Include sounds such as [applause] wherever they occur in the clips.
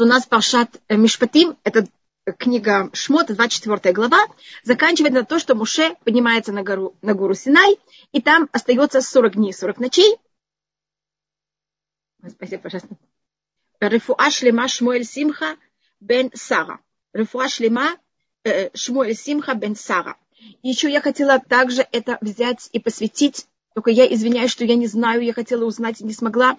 у нас Паршат Мишпатим, это книга Шмот, 24 глава, заканчивает на то, что Муше поднимается на гору, на гору Синай, и там остается 40 дней, 40 ночей. Спасибо, пожалуйста. Рефуа шлема Шмуэль Симха бен Сара. Рефуа шлема э, Шмуэль Симха бен Сара. Еще я хотела также это взять и посвятить, только я извиняюсь, что я не знаю, я хотела узнать не смогла.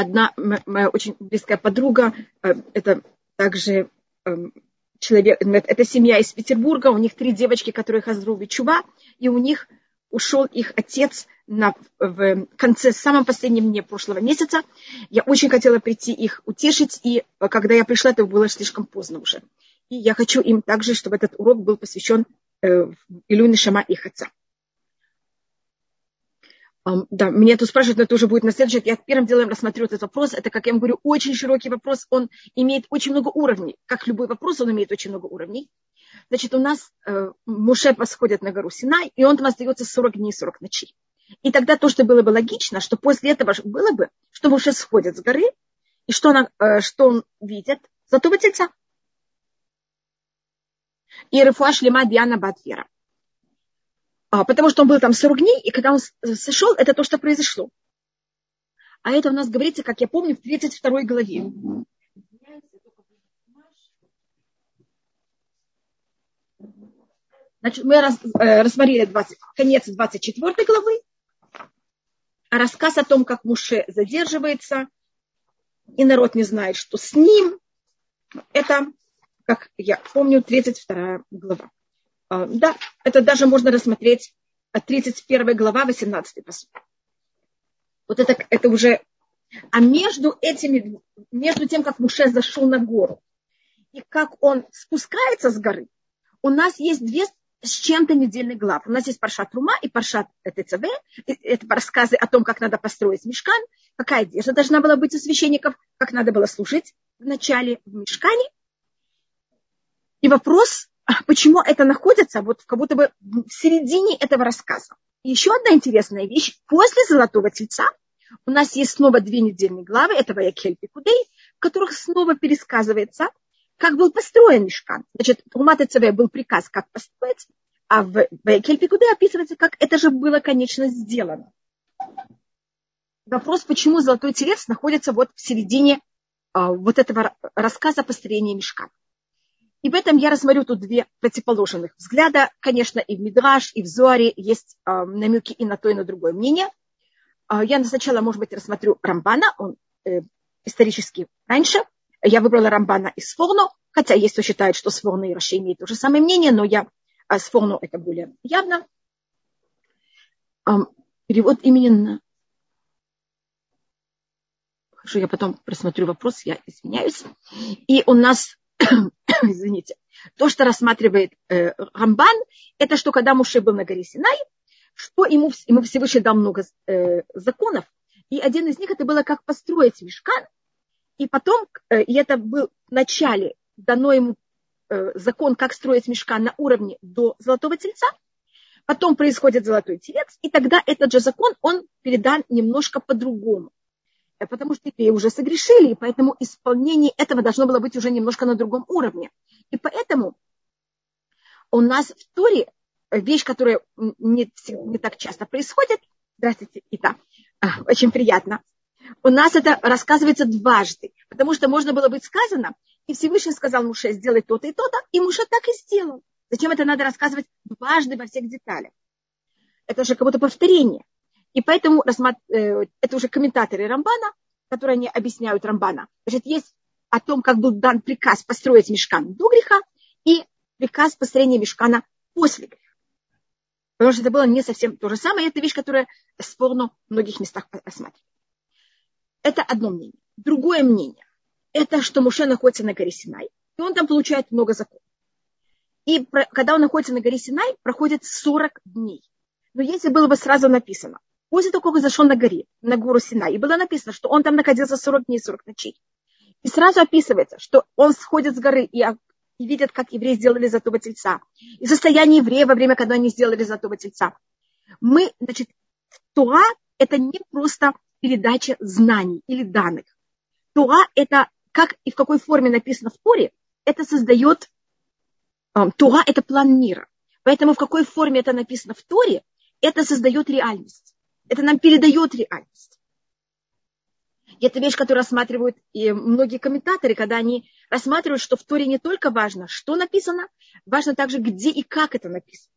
Одна моя очень близкая подруга, э, это также эм, человек, это семья из Петербурга, у них три девочки, которые Хазру Чува, и у них ушел их отец на, в конце, самом последнем дне прошлого месяца. Я очень хотела прийти их утешить, и когда я пришла, это было слишком поздно уже. И я хочу им также, чтобы этот урок был посвящен э, Илюне Шама их отца. Да, меня тут спрашивают, но это уже будет на следующий. Я первым делом рассмотрю этот вопрос. Это, как я вам говорю, очень широкий вопрос. Он имеет очень много уровней. Как любой вопрос, он имеет очень много уровней. Значит, у нас э, Муше восходит на гору Синай, и он там остается 40 дней, 40 ночей. И тогда то, что было бы логично, что после этого было бы, что Муше сходит с горы, и что, она, э, что он видит? Золотого тельца. И Рефуа Шлема Диана Батвера. А, потому что он был там 40 дней, и когда он сошел, это то, что произошло. А это у нас говорится, как я помню, в 32 главе. Значит, мы раз, э, рассмотрели 20, конец 24 главы, а рассказ о том, как Муше задерживается, и народ не знает, что с ним, это, как я помню, 32 глава. А, да, это даже можно рассмотреть от 31 глава, 18 посуд. Вот это, это уже... А между этими, между тем, как Муше зашел на гору, и как он спускается с горы, у нас есть две с чем-то недельных глав. У нас есть Паршат Рума и Паршат ТЦВ. Это рассказы о том, как надо построить мешкан, какая одежда должна была быть у священников, как надо было служить в начале в мешкане. И вопрос, почему это находится вот как будто бы в середине этого рассказа. И еще одна интересная вещь. После Золотого Тельца у нас есть снова две недельные главы, это Ваякель Пикудей, в которых снова пересказывается, как был построен мешкан. Значит, у Маты ЦВ был приказ, как построить, а в Ваякель Пикудей описывается, как это же было, конечно, сделано. Вопрос, почему Золотой Телец находится вот в середине а, вот этого рассказа о построении мешкана. И в этом я рассмотрю тут две противоположных взгляда. Конечно, и в Мидраш, и в Зуаре есть э, намеки и на то, и на другое мнение. Э, я сначала, может быть, рассмотрю Рамбана, он э, исторически раньше. Я выбрала Рамбана из Сфорну, хотя есть, кто считает, что Сфорну и Раши имеют то же самое мнение, но я э, Сфорну это более явно. Перевод именно Хорошо, я потом просмотрю вопрос, я извиняюсь. И у нас извините, то, что рассматривает э, Рамбан, это что когда Муше был на горе Синай, что ему, ему Всевышний дал много э, законов, и один из них это было, как построить мешкан, и потом, э, и это был в начале дано ему э, закон, как строить мешкан на уровне до Золотого Тельца, потом происходит Золотой Телец, и тогда этот же закон, он передан немножко по-другому. Э, потому что евреи уже согрешили, и поэтому исполнение этого должно было быть уже немножко на другом уровне. И поэтому у нас в Торе вещь, которая не, не так часто происходит, здравствуйте, Ита, а, очень приятно, у нас это рассказывается дважды, потому что можно было быть сказано, и Всевышний сказал Муше, сделай то-то и то-то, и Муше так и сделал. Зачем это надо рассказывать дважды во всех деталях? Это же как будто повторение. И поэтому э, это уже комментаторы Рамбана, которые они объясняют Рамбана. Значит, есть о том, как был дан приказ построить мешкан до греха и приказ построения мешкана после греха. Потому что это было не совсем то же самое. Это вещь, которая спорно в многих местах осматривает. Это одно мнение. Другое мнение. Это что Муше находится на горе Синай, и он там получает много законов. И когда он находится на горе Синай, проходит 40 дней. Но если было бы сразу написано, После того, как он зашел на горе, на гору Сина, и было написано, что он там находился 40 дней, 40 ночей. И сразу описывается, что он сходит с горы и, и видит, как евреи сделали золотого тельца. И состояние еврея во время, когда они сделали золотого тельца. Мы, значит, Туа – это не просто передача знаний или данных. Тура – это как и в какой форме написано в Торе, это создает, э, Тура – это план мира. Поэтому в какой форме это написано в Торе, это создает реальность. Это нам передает реальность. И это вещь, которую рассматривают и многие комментаторы, когда они рассматривают, что в Торе не только важно, что написано, важно также, где и как это написано.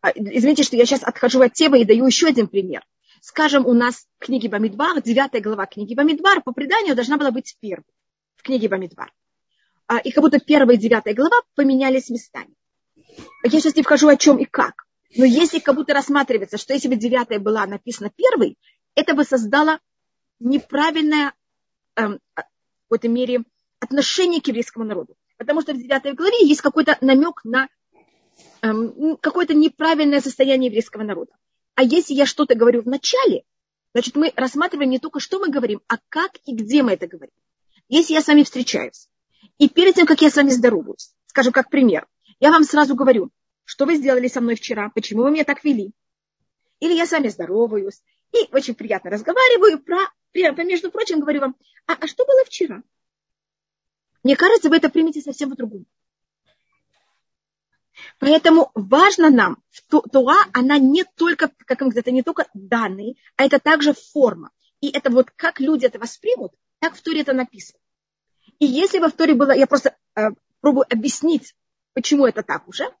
А, извините, что я сейчас отхожу от темы и даю еще один пример. Скажем, у нас в книге Бамидбар, девятая глава книги Бамидбар, по преданию должна была быть первой в книге Бамидбар. А, и как будто первая и девятая глава поменялись местами. Я сейчас не вхожу о чем и как. Но если как будто рассматривается, что если бы девятая была написана первой, это бы создало неправильное эм, в какой-то мере отношение к еврейскому народу. Потому что в девятой главе есть какой-то намек на эм, какое-то неправильное состояние еврейского народа. А если я что-то говорю в начале, значит, мы рассматриваем не только, что мы говорим, а как и где мы это говорим. Если я с вами встречаюсь, и перед тем, как я с вами здороваюсь, скажем, как пример, я вам сразу говорю, что вы сделали со мной вчера, почему вы меня так вели. Или я с вами здороваюсь, и очень приятно разговариваю про, между прочим, говорю вам, а, а что было вчера? Мне кажется, вы это примете совсем по-другому. Поэтому важно нам, Туа, она не только, как мы это не только данные, а это также форма. И это вот как люди это воспримут, так в Туре это написано. И если в Туре было, я просто э, пробую объяснить, почему это так уже,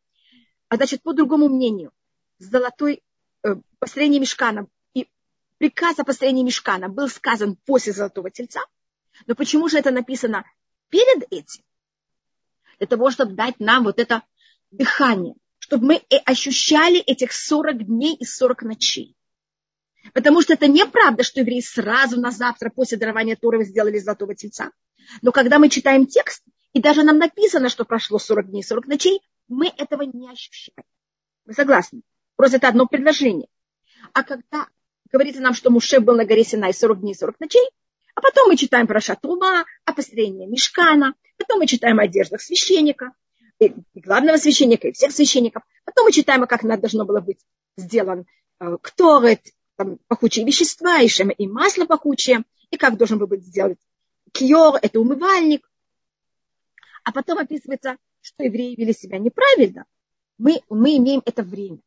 а значит, по другому мнению, золотой э, построение мешкана и приказ о построении мешкана был сказан после золотого тельца, но почему же это написано перед этим? Для того, чтобы дать нам вот это дыхание, чтобы мы ощущали этих 40 дней и 40 ночей. Потому что это неправда, что евреи сразу на завтра после дарования Торы сделали золотого тельца. Но когда мы читаем текст, и даже нам написано, что прошло 40 дней, 40 ночей, мы этого не ощущаем. Вы согласны? Просто это одно предложение. А когда говорится нам, что Муше был на горе Синай 40 дней, 40 ночей, а потом мы читаем про Шатума, о построении Мешкана, потом мы читаем о одеждах священника, и главного священника, и всех священников. Потом мы читаем, как должно было быть сделан э, кторет, там, пахучие вещества, и шема, и масло пахучее, и как должен был быть сделан кьор, это умывальник. А потом описывается, что евреи вели себя неправильно. Мы, мы имеем это время.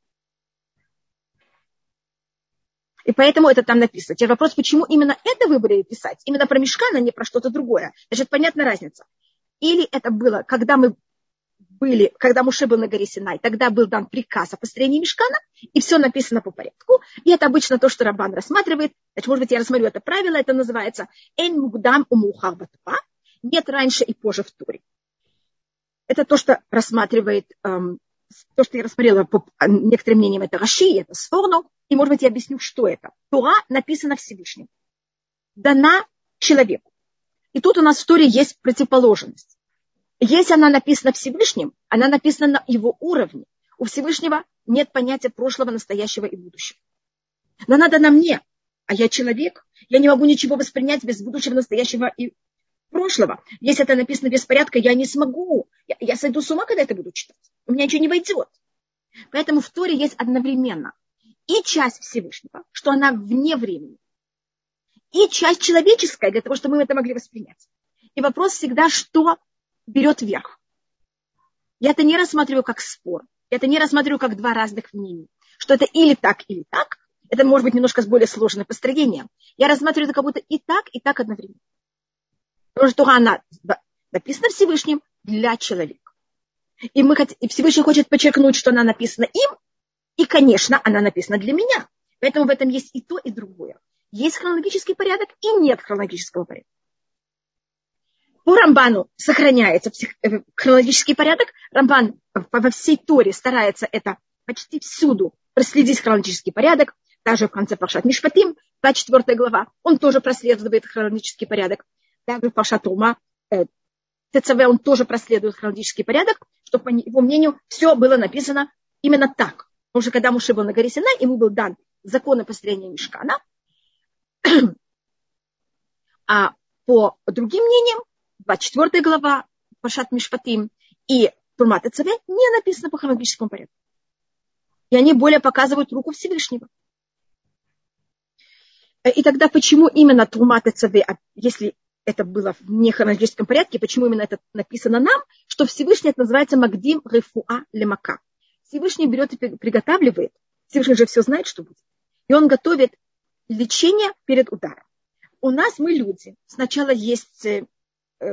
И поэтому это там написано. Теперь вопрос, почему именно это выбрали писать? Именно про мешкан, а не про что-то другое. Значит, понятна разница. Или это было, когда мы были, когда Муше был на горе Синай, тогда был дан приказ о построении мешкана, и все написано по порядку. И это обычно то, что Рабан рассматривает. Значит, может быть, я рассмотрю это правило, это называется «Эн мугдам умухар нет раньше и позже в Туре. Это то, что рассматривает, эм, то, что я рассмотрела по некоторым мнениям, это Раши, это Сфорно, и, может быть, я объясню, что это. Тура написана Всевышним, дана человеку. И тут у нас в Туре есть противоположность. Если она написана Всевышним, она написана на его уровне. У Всевышнего нет понятия прошлого, настоящего и будущего. Но надо на мне, а я человек. Я не могу ничего воспринять без будущего, настоящего и прошлого. Если это написано без порядка, я не смогу. Я, я сойду с ума, когда это буду читать. У меня ничего не войдет. Поэтому в Торе есть одновременно и часть Всевышнего, что она вне времени, и часть человеческая, для того, чтобы мы это могли воспринять. И вопрос всегда, что берет верх. Я это не рассматриваю как спор. Я это не рассматриваю как два разных мнения. Что это или так, или так. Это может быть немножко более сложное построение. Я рассматриваю это как будто и так, и так одновременно. Потому что она написана Всевышним для человека. И, мы, и Всевышний хочет подчеркнуть, что она написана им, и, конечно, она написана для меня. Поэтому в этом есть и то, и другое. Есть хронологический порядок и нет хронологического порядка. По Рамбану сохраняется э, хронологический порядок. Рамбан во всей Торе старается это почти всюду проследить хронологический порядок. Даже в конце Пашат Мишпатим, 24 глава, он тоже проследует хронологический порядок. Также Пашат Ума, э, ТЦВ, он тоже проследует хронологический порядок, чтобы, по его мнению, все было написано именно так. Потому что когда Муше был на горе Синай, ему был дан закон о построении Мешкана. [clears throat] А по другим мнениям, 24 глава Пашат Мишпатим и Турмат ЦВ не написано по хронологическому порядку. И они более показывают руку Всевышнего. И тогда почему именно Турмат а если это было в нехронологическом порядке, почему именно это написано нам, что Всевышний это называется Магдим Рефуа Лемака. Всевышний берет и приготавливает, Всевышний же все знает, что будет. И он готовит лечение перед ударом. У нас мы люди. Сначала есть э,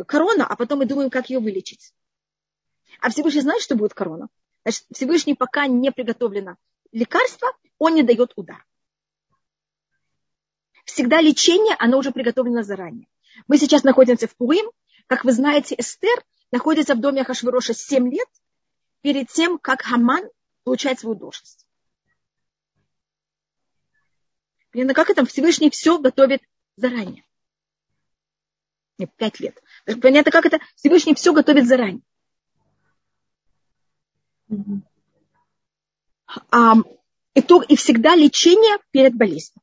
корона, а потом мы думаем, как ее вылечить. А Всевышний знает, что будет корона. Значит, Всевышний пока не приготовлено лекарство, он не дает удар. Всегда лечение, оно уже приготовлено заранее. Мы сейчас находимся в Пурим. Как вы знаете, Эстер находится в доме Ахашвироша 7 лет перед тем, как Хаман получает свою должность. Понятно, как это Всевышний все готовит заранее. Нет, пять лет. Понятно, как это Всевышний все готовит заранее. А, и, то, и всегда лечение перед болезнью.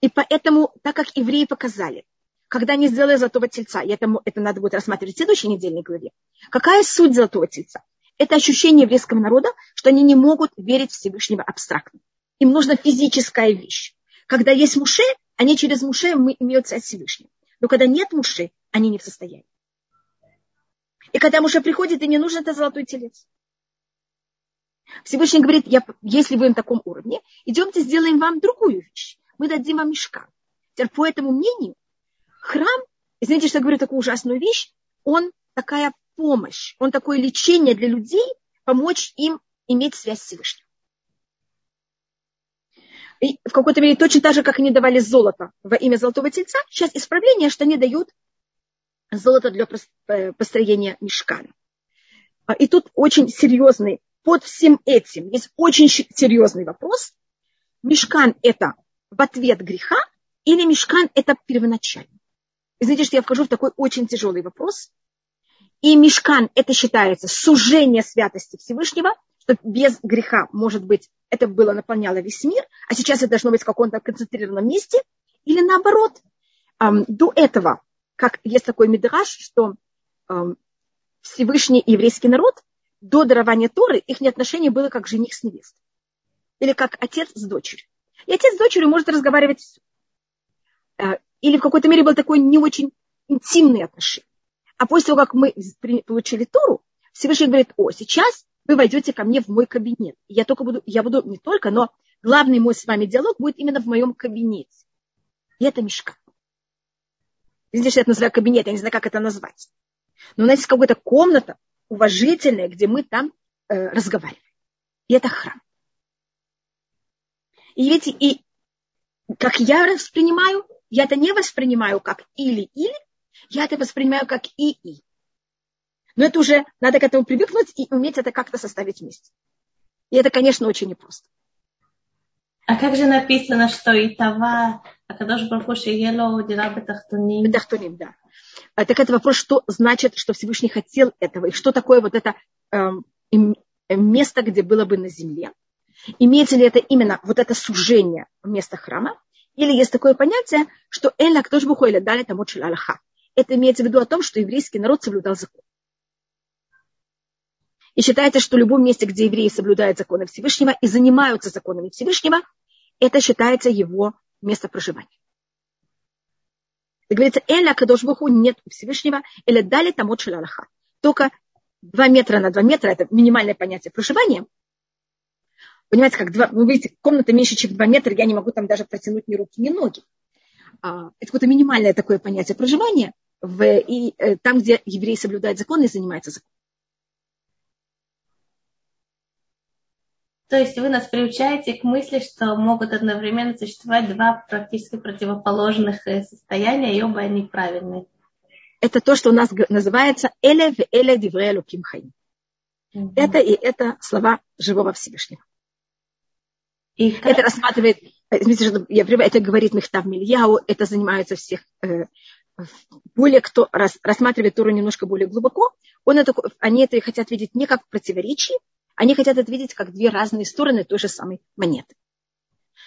И поэтому, так как евреи показали, когда они сделали золотого тельца, и это, это надо будет рассматривать в следующей недельной главе, какая суть золотого тельца? Это ощущение еврейского народа, что они не могут верить в Всевышнего абстрактно. Им нужна физическая вещь. Когда есть муше, они через муше имеют царь Всевышнего. Но когда нет муши, они не в состоянии. И когда муше приходит, и не нужен это золотой телец. Всевышний говорит, я, если вы на таком уровне, идемте сделаем вам другую вещь. Мы дадим вам мешка. Теперь по этому мнению, храм, извините, что я говорю такую ужасную вещь, он такая помощь, он такое лечение для людей, помочь им иметь связь с Всевышним. И в какой-то мере точно так же, как они давали золото во имя золотого тельца, сейчас исправление, что они дают золото для э, построения мешкана. А, и тут очень серьезный, под всем этим есть очень серьезный вопрос. Мешкан – это в ответ греха или мешкан – это первоначально? И знаете, что я вхожу в такой очень тяжелый вопрос. И мешкан – это считается сужение святости Всевышнего, что без греха, может быть, это было наполняло весь мир, а сейчас это должно быть в каком-то концентрированном месте, или наоборот. До этого, как есть такой мидраж, что Всевышний еврейский народ до дарования Торы их отношение было как жених с невестой. Или как отец с дочерью. И отец с дочерью может разговаривать Или в какой-то мере было такое не очень интимные отношения. А после того, как мы получили Тору, Всевышний говорит, о, сейчас вы войдете ко мне в мой кабинет. Я только буду, я буду не только, но главный мой с вами диалог будет именно в моем кабинете. И это мешка. Что я это называю кабинет, я не знаю, как это назвать. Но у нас есть какая-то комната уважительная, где мы там э, разговариваем. И это храм. И видите, и как я воспринимаю, я это не воспринимаю как или-или, я это воспринимаю как и-и. Но это уже надо к этому привыкнуть и уметь это как-то составить вместе. И это, конечно, очень непросто. А как же написано, что и Тава, Акадош Бархуши Ело Дира Бетахтуним? Бетахтуним, да. А, так это вопрос, что значит, что Всевышний хотел этого, и что такое вот это э, место, где было бы на земле. Имеется ли это именно вот это сужение места храма, или есть такое понятие, что Эля Ктош Бухойля дали тому Аллаха. Это имеется в виду о том, что еврейский народ соблюдал закон. И считается, что в любом месте, где евреи соблюдают законы Всевышнего и занимаются законами Всевышнего, это считается его место проживания. И говорится, Эля Кадошбуху нет Всевышнего, или дали тому Аллаха. Только два метра на два метра, это минимальное понятие проживания. Понимаете, как два, вы видите, комната меньше, чем два метра, я не могу там даже протянуть ни руки, ни ноги. А, это какое-то минимальное такое понятие проживания, в, и э, там, где евреи соблюдают законы и занимаются законом. То есть вы нас приучаете к мысли, что могут одновременно существовать два практически противоположных э, состояния, и оба они правильные. Это то, что у нас называется «эле в эле дивре луким хаим». Это и это слова живого Всевышнего. И как... Это рассматривает, извините, что я это говорит Мехтав Мильяу, это занимаются всех, э, более кто рас, рассматривает Тору немножко более глубоко, он это, они это хотят видеть не как противоречие, они хотят это видеть как две разные стороны той же самой монеты.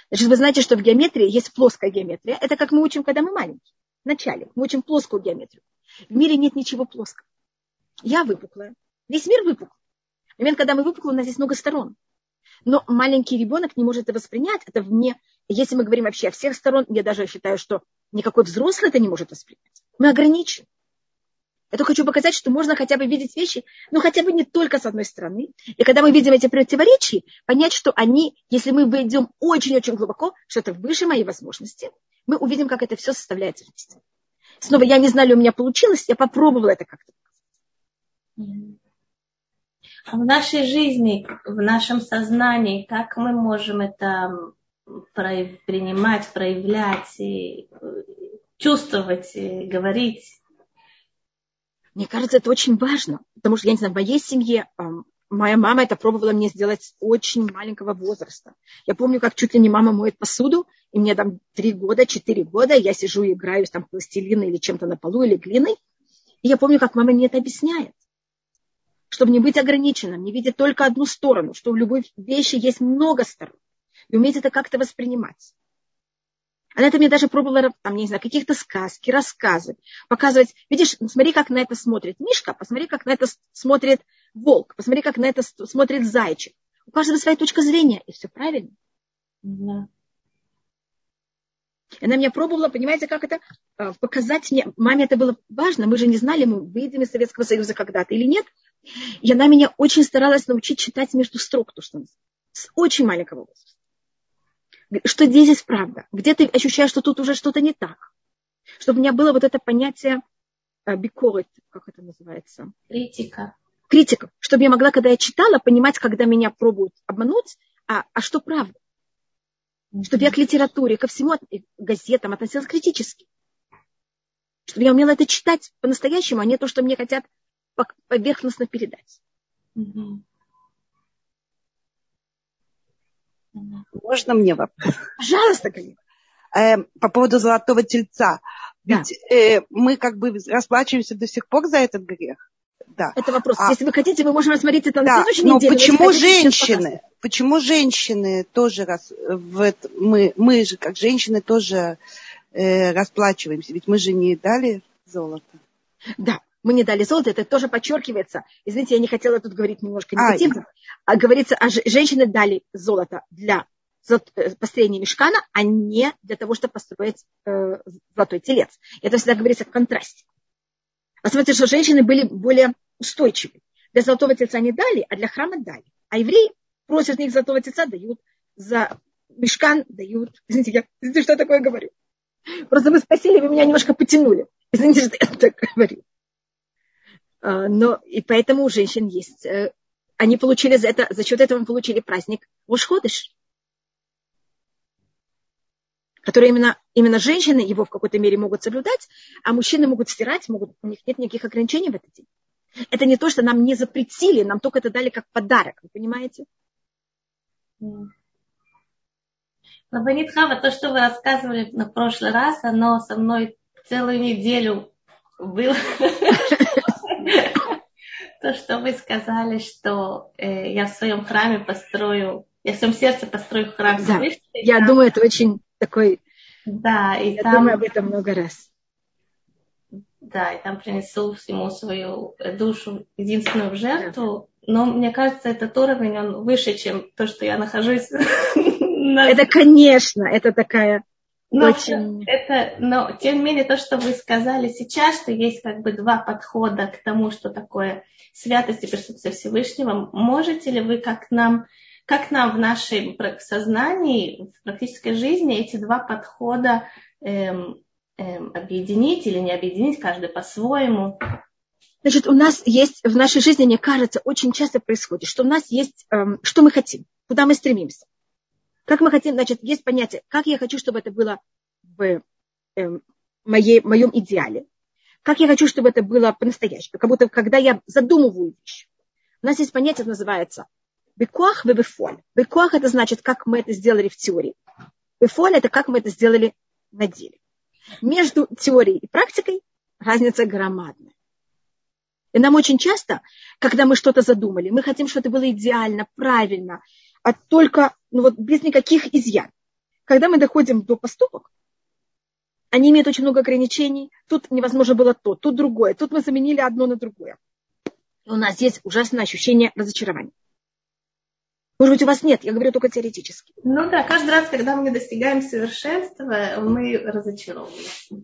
Значит, вы знаете, что в геометрии есть плоская геометрия. Это как мы учим, когда мы маленькие. Вначале мы учим плоскую геометрию. В мире нет ничего плоского. Я выпуклая. Весь мир выпуклый. В момент, когда мы выпуклы, у нас есть много сторон. Но маленький ребенок не может это воспринять. Это вне если мы говорим вообще о всех сторон, я даже считаю, что никакой взрослый это не может воспринять. Мы ограничены. Я только хочу показать, что можно хотя бы видеть вещи, ну хотя бы не только с одной стороны. И когда мы видим эти противоречия, понять, что они, если мы войдем очень-очень глубоко, что это выше моей возможности, мы увидим, как это все составляется вместе. Снова, я не знаю, у меня получилось, я попробовала это как-то в нашей жизни, в нашем сознании, как мы можем это принимать, проявлять, и чувствовать, и говорить? Мне кажется, это очень важно, потому что, я не знаю, в моей семье моя мама это пробовала мне сделать с очень маленького возраста. Я помню, как чуть ли не мама моет посуду, и мне там три года, четыре года, я сижу и играю там пластилиной или чем-то на полу, или глиной. И я помню, как мама мне это объясняет. Чтобы не быть ограниченным, не видеть только одну сторону, что в любой вещи есть много сторон. И уметь это как-то воспринимать. Она это мне даже пробовала, там, не знаю, каких-то сказки, рассказы, показывать. Видишь, смотри, как на это смотрит Мишка, посмотри, как на это смотрит волк, посмотри, как на это смотрит зайчик. У каждого своя точка зрения, и все правильно. Да. Она меня пробовала, понимаете, как это а, показать мне. Маме это было важно. Мы же не знали, мы выйдем из Советского Союза когда-то или нет. И она меня очень старалась научить читать между строк, то, что с очень маленького возраста что здесь правда, где ты ощущаешь, что тут уже что-то не так. Чтобы у меня было вот это понятие э, бикорит, как это называется? Критика. Критика. Чтобы я могла, когда я читала, понимать, когда меня пробуют обмануть, а, а что правда. Чтобы я к литературе, ко всему, к газетам относилась критически. Чтобы я умела это читать по-настоящему, а не то, что мне хотят поверхностно передать. Можно мне вопрос? Пожалуйста, конечно. Э, по поводу золотого тельца. Ведь да. э, мы как бы расплачиваемся до сих пор за этот грех. Да. Это вопрос. А, Если вы хотите, мы можем рассмотреть это да, на следующей но неделе. Почему женщины? Почему женщины тоже раз в это, мы, мы же как женщины тоже э, расплачиваемся? Ведь мы же не дали золото. Да, мы не дали золото, это тоже подчеркивается. Извините, я не хотела тут говорить немножко негативно. А, а говорится, а женщины дали золото для э, построения мешкана, а не для того, чтобы построить э, золотой телец. Это всегда говорится в контрасте. Посмотрите, что женщины были более устойчивы. Для золотого тельца не дали, а для храма дали. А евреи просят них золотого тельца, дают за мешкан, дают. Извините, я извините, что я такое говорю. Просто вы спросили, вы меня немножко потянули. Извините, что я так говорю. А, но и поэтому у женщин есть, э, они получили за это, за счет этого получили праздник Ушходыш, который именно, именно женщины его в какой-то мере могут соблюдать, а мужчины могут стирать, могут, у них нет никаких ограничений в этот день. Это не то, что нам не запретили, нам только это дали как подарок, вы понимаете? Лабанит Хава, то, что вы рассказывали на прошлый раз, оно со мной целую неделю было. [laughs] То, что вы сказали, что э, я в своем храме построю, я в своем сердце построю храм да. Всевышнего. Я там... думаю, это очень такой... Да, и я там... думаю об этом много раз. Да, и там принесу всему свою душу единственную в жертву. Да. Но мне кажется, этот уровень, он выше, чем то, что я нахожусь. [laughs] Это, конечно, это такая но, Очень... это, но тем не менее, то, что вы сказали сейчас, что есть как бы два подхода к тому, что такое святость и присутствие Всевышнего, можете ли вы как нам, как нам в нашем сознании, в практической жизни эти два подхода эм, эм, объединить или не объединить, каждый по-своему? Значит, у нас есть в нашей жизни, мне кажется, очень часто происходит, что у нас есть, эм, что мы хотим, куда мы стремимся. Как мы хотим, значит, есть понятие, как я хочу, чтобы это было в э, моей, моем идеале. Как я хочу, чтобы это было по-настоящему. Как будто, когда я задумываю вещь. У нас есть понятие, называется бекуах и бефоль. Бекуах это значит, как мы это сделали в теории. Бефоль это как мы это сделали на деле. Между теорией и практикой разница громадная. И нам очень часто, когда мы что-то задумали, мы хотим, чтобы это было идеально, правильно, а только ну вот, без никаких изъян. Когда мы доходим до поступок, они имеют очень много ограничений. Тут невозможно было то, тут другое. Тут мы заменили одно на другое. И у нас есть ужасное ощущение разочарования. Может быть, у вас нет, я говорю только теоретически. Ну да, каждый раз, когда мы достигаем совершенства, мы разочаровываемся.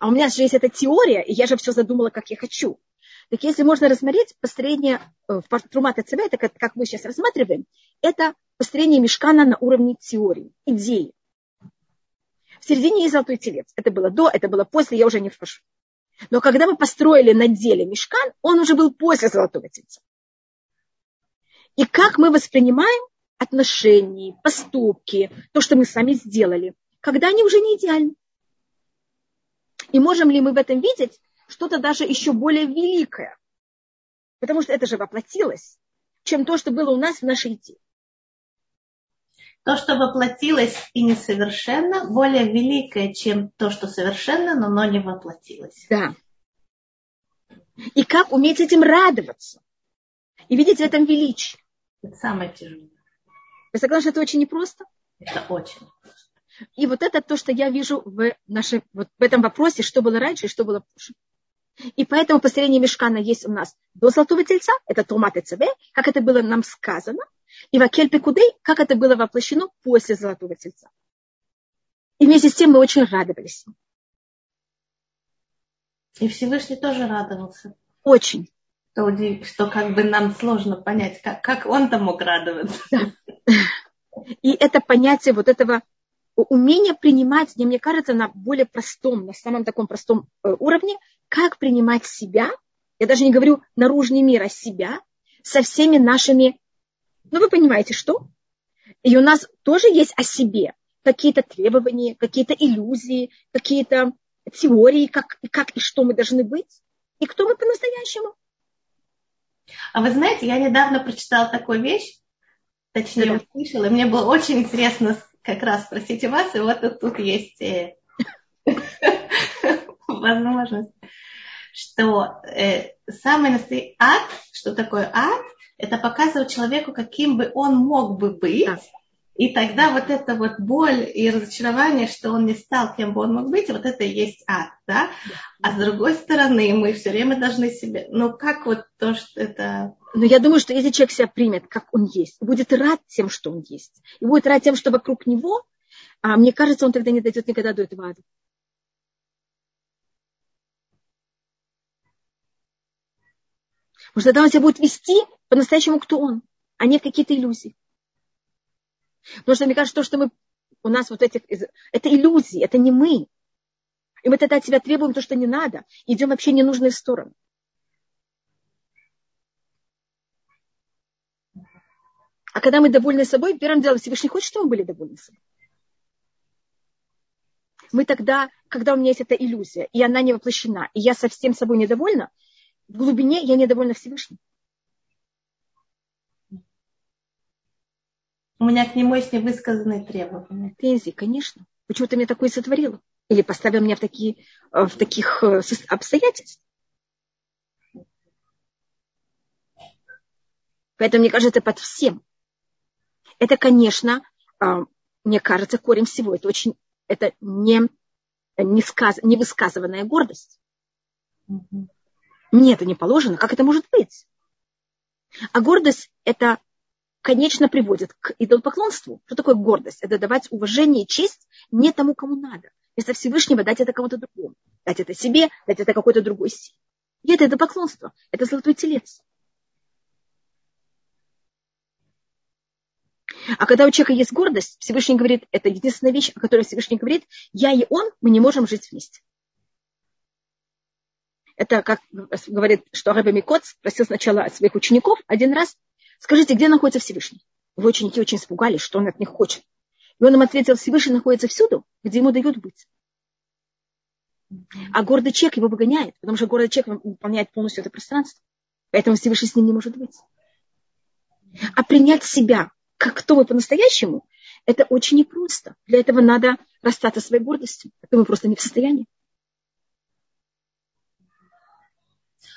А у меня же есть эта теория, и я же все задумала, как я хочу. Так если можно рассмотреть построение э, в Трумата ЦВ, это как, как мы сейчас рассматриваем, это построение мешкана на уровне теории, идеи. В середине есть золотой телец. Это было до, это было после, я уже не вхожу. Но когда мы построили на деле мешкан, он уже был после золотого тельца. И как мы воспринимаем отношения, поступки, то, что мы сами сделали, когда они уже не идеальны. И можем ли мы в этом видеть что-то даже еще более великое? Потому что это же воплотилось, чем то, что было у нас в нашей идее. То, что воплотилось и несовершенно, более великое, чем то, что совершенно, но, но не воплотилось. Да. И как уметь этим радоваться? И видеть в этом величие. Это самое тяжелое. Вы согласны, что это очень непросто? Это очень непросто. И вот это то, что я вижу в, нашей, вот в этом вопросе, что было раньше и что было позже. И поэтому построение мешкана есть у нас до золотого тельца, это Тумат и как это было нам сказано, и в Акель Пекудей, как это было воплощено после золотого тельца. И вместе с тем мы очень радовались. И Всевышний тоже радовался. Очень. Что, что как бы нам сложно понять, как, как он-то мог радоваться. Да. И это понятие вот этого умения принимать, мне кажется, на более простом, на самом таком простом э, уровне, как принимать себя, я даже не говорю наружный мир, а себя, со всеми нашими, ну вы понимаете, что? И у нас тоже есть о себе какие-то требования, какие-то иллюзии, какие-то теории, как, как и что мы должны быть, и кто мы по-настоящему. А вы знаете, я недавно прочитала такую вещь, точнее услышала, и мне было очень интересно как раз спросить у вас, и вот тут есть э, [laughs] возможность, что э, самый настоящий ад, что такое ад, это показывать человеку, каким бы он мог бы быть, и тогда вот эта вот боль и разочарование, что он не стал, кем бы он мог быть, вот это и есть ад, да? А с другой стороны, мы все время должны себе, ну как вот то, что это но я думаю, что если человек себя примет, как он есть, будет рад тем, что он есть, и будет рад тем, что вокруг него, а мне кажется, он тогда не дойдет никогда до этого ада. Потому что тогда он себя будет вести по-настоящему, кто он, а не какие-то иллюзии. Потому что мне кажется, то, что мы у нас вот этих, это иллюзии, это не мы. И мы тогда от себя требуем то, что не надо, идем вообще не нужные стороны. А когда мы довольны собой, первым делом Всевышний хочет, чтобы мы были довольны собой. Мы тогда, когда у меня есть эта иллюзия, и она не воплощена, и я совсем собой недовольна, в глубине я недовольна Всевышним. У меня к нему есть невысказанные требования. Пензи, конечно. Почему ты мне такое сотворила? Или поставил меня в, такие, э, в таких э, обстоятельств? Поэтому, мне кажется, под всем это, конечно, а, мне кажется, корень всего. Это очень, это не, не, сказ, не высказыванная гордость. Mm-hmm. Мне это не положено. Как это может быть? А гордость это, конечно, приводит к идолопоклонству. Что такое гордость? Это давать уважение и честь не тому, кому надо. Вместо Всевышнего дать это кому-то другому. Дать это себе, дать это какой-то другой силе. И это идолопоклонство. Это золотой телец. А когда у человека есть гордость, Всевышний говорит, это единственная вещь, о которой Всевышний говорит, я и он, мы не можем жить вместе. Это как говорит, что Рэбе Микоц спросил сначала от своих учеников один раз, скажите, где находится Всевышний? Его ученики очень испугались, что он от них хочет. И он им ответил, Всевышний находится всюду, где ему дают быть. А гордый человек его выгоняет, потому что гордый человек выполняет полностью это пространство. Поэтому Всевышний с ним не может быть. А принять себя, как кто мы по-настоящему, это очень непросто. Для этого надо расстаться своей гордостью. Это мы просто не в состоянии.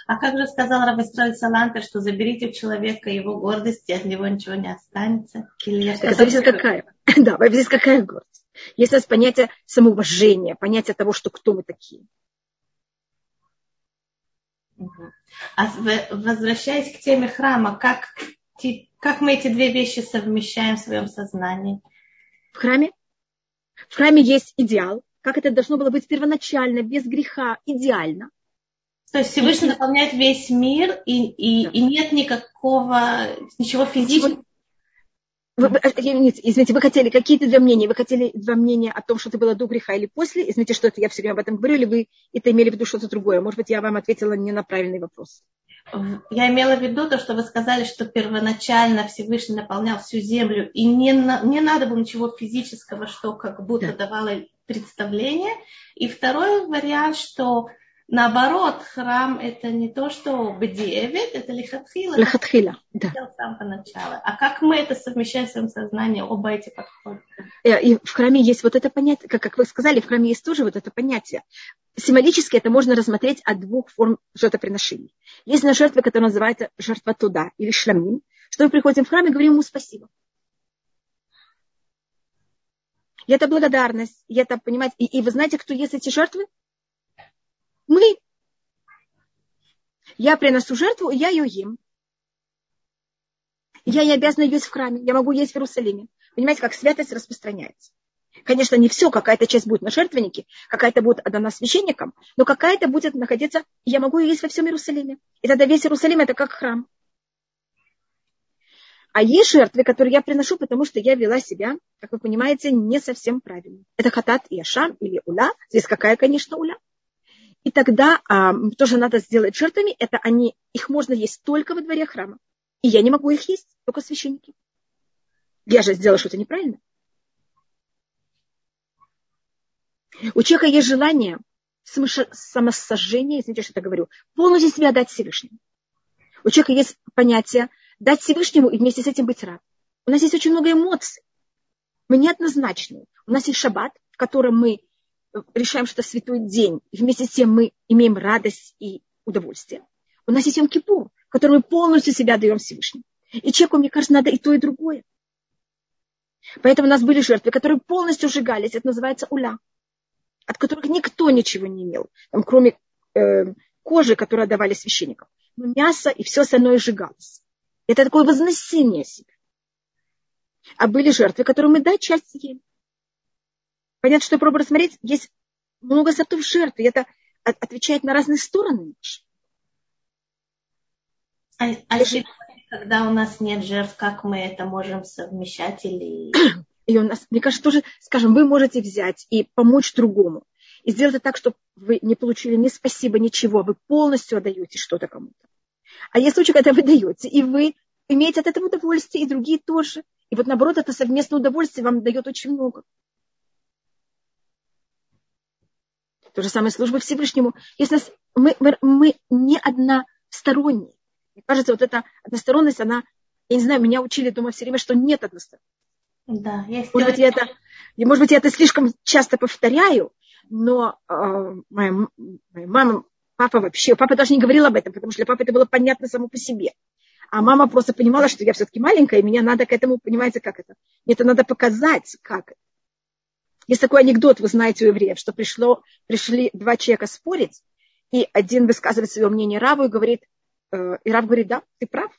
А как же сказал Равистраль Салантер, что заберите у человека его гордость, и от него ничего не останется? Так зависит какая. [laughs] Да, зависит какая гордость. Есть у нас понятие самоуважения, понятие того, что кто мы такие. А возвращаясь к теме храма, как как мы эти две вещи совмещаем в своем сознании? В храме? В храме есть идеал, как это должно было быть первоначально, без греха, идеально. То есть Всевышний наполняет весь мир, и, и, и нет никакого, ничего физического. Вы, вы, извините, извините, вы хотели какие-то два мнения? Вы хотели два мнения о том, что это было до греха или после? Извините, что это я все время об этом говорю, или вы это имели в виду что-то другое? Может быть, я вам ответила не на правильный вопрос. Я имела в виду то, что вы сказали, что первоначально Всевышний наполнял всю землю, и не, не надо было ничего физического, что как будто да. давало представление. И второй вариант, что Наоборот, храм это не то, что бдевит, это лихатхила. Лихатхила, да. С самого начала. А как мы это совмещаем в своем сознании, оба эти подхода? Э, и в храме есть вот это понятие, как, как вы сказали, в храме есть тоже вот это понятие. Символически это можно рассмотреть от двух форм жертвоприношений. Есть на жертве, которая называется жертва туда или шламин, что мы приходим в храм и говорим ему спасибо. И это благодарность, и это, понимаете, и, и вы знаете, кто есть эти жертвы? Мы. Я приношу жертву, и я ее ем. Я не обязана есть в храме, я могу есть в Иерусалиме. Понимаете, как святость распространяется. Конечно, не все, какая-то часть будет на жертвеннике, какая-то будет отдана священникам, но какая-то будет находиться, я могу есть во всем Иерусалиме. И тогда весь Иерусалим это как храм. А есть жертвы, которые я приношу, потому что я вела себя, как вы понимаете, не совсем правильно. Это хатат и ашам или уля. Здесь какая, конечно, уля. И тогда а, тоже надо сделать жертвами. Это они, их можно есть только во дворе храма. И я не могу их есть, только священники. Я же сделала что-то неправильно. У человека есть желание самосожжения, извините, что я говорю, полностью себя дать Всевышнему. У человека есть понятие дать Всевышнему и вместе с этим быть рад. У нас есть очень много эмоций. Мы неоднозначные. У нас есть шаббат, в котором мы решаем, что это святой день, и вместе с тем мы имеем радость и удовольствие. У нас есть Йом-Кипур, мы полностью себя даем Всевышнему. И человеку, мне кажется, надо и то, и другое. Поэтому у нас были жертвы, которые полностью сжигались. Это называется уля, от которых никто ничего не имел, там, кроме э, кожи, которую отдавали священникам. Но мясо и все остальное сжигалось. Это такое возносение себя. А были жертвы, которые мы, да, часть ели. Понятно, что я пробую рассмотреть, есть много сортов жертв, и это отвечает на разные стороны. А, а когда у нас нет жертв, как мы это можем совмещать или... И у нас, мне кажется, тоже, скажем, вы можете взять и помочь другому. И сделать так, чтобы вы не получили ни спасибо, ничего. Вы полностью отдаете что-то кому-то. А есть случаи, когда вы даете, и вы имеете от этого удовольствие, и другие тоже. И вот наоборот, это совместное удовольствие вам дает очень много. То же самое служба Всевышнему. Если нас, мы, мы, мы не односторонние. Мне кажется, вот эта односторонность, она, я не знаю, меня учили дома все время, что нет односторонности. Да, есть может, быть, я это, может быть, я это слишком часто повторяю, но э, моя, моя мама, папа вообще, папа даже не говорил об этом, потому что для папы это было понятно само по себе. А мама просто понимала, что я все-таки маленькая, и меня надо к этому, понимаете, как это? Мне это надо показать, как это. Есть такой анекдот, вы знаете, у евреев, что пришло, пришли два человека спорить, и один высказывает свое мнение Раву и говорит, э, и Рав говорит, да, ты прав.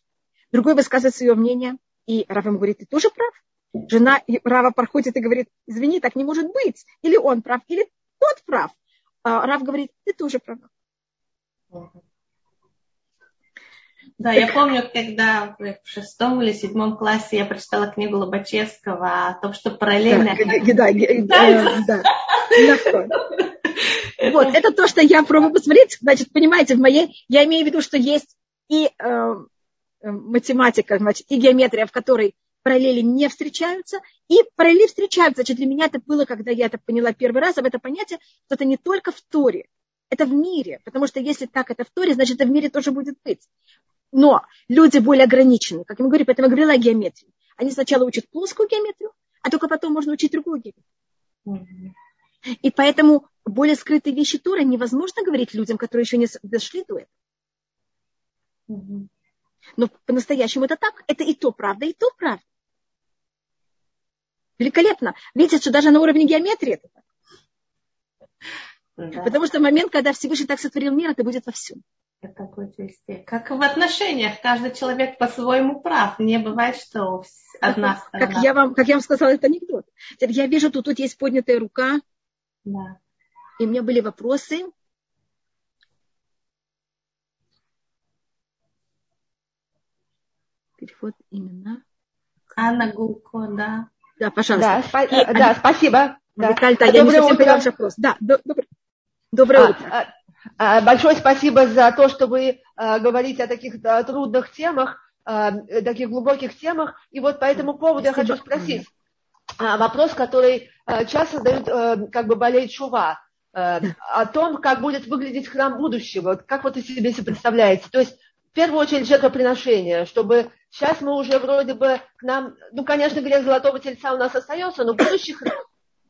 Другой высказывает свое мнение, и Рав ему говорит, ты тоже прав. Жена Рава проходит и говорит, извини, так не может быть. Или он прав, или тот прав. А Рав говорит, ты тоже прав. Да, я помню, когда в шестом или седьмом классе я прочитала книгу Лобачевского о том, что параллельно... Да, да, [laughs] да. Вот, это то, что я пробую посмотреть. Значит, понимаете, в моей... Я имею в виду, что есть и э, математика, значит, и геометрия, в которой параллели не встречаются, и параллели встречаются. Значит, для меня это было, когда я это поняла первый раз, об это понятие, что это не только в Торе, это в мире. Потому что если так это в Торе, значит, это в мире тоже будет быть. Но люди более ограничены, как я говорю, поэтому я говорила о геометрии. Они сначала учат плоскую геометрию, а только потом можно учить другую геометрию. И поэтому более скрытые вещи Тора невозможно говорить людям, которые еще не дошли до этого. Но по-настоящему это так. Это и то правда, и то правда. Великолепно. Видите, что даже на уровне геометрии это так. Да. Потому что момент, когда Всевышний так сотворил мир, это будет во всем. Будет вести. Как в отношениях, каждый человек по-своему прав. Не бывает, что одна сторона. Как я вам, как я вам сказала, это анекдот. Я вижу, тут, тут есть поднятая рука. Да. И у меня были вопросы. Переход имена. Анна Гулко, да. Да, пожалуйста. Да, спа- и, да спасибо. Да. Витальта, я не совсем поняла вопрос. Да, добрый. Доброе а, утро. А, большое спасибо за то, что вы а, говорите о таких а, трудных темах, а, таких глубоких темах. И вот по этому поводу спасибо. я хочу спросить а, вопрос, который а, часто дают а, как бы болеть чува. А, о том, как будет выглядеть храм будущего. Как вот вы себе представляете? То есть в первую очередь жертвоприношение, чтобы сейчас мы уже вроде бы к нам, ну, конечно, грех золотого тельца у нас остается, но будущий храм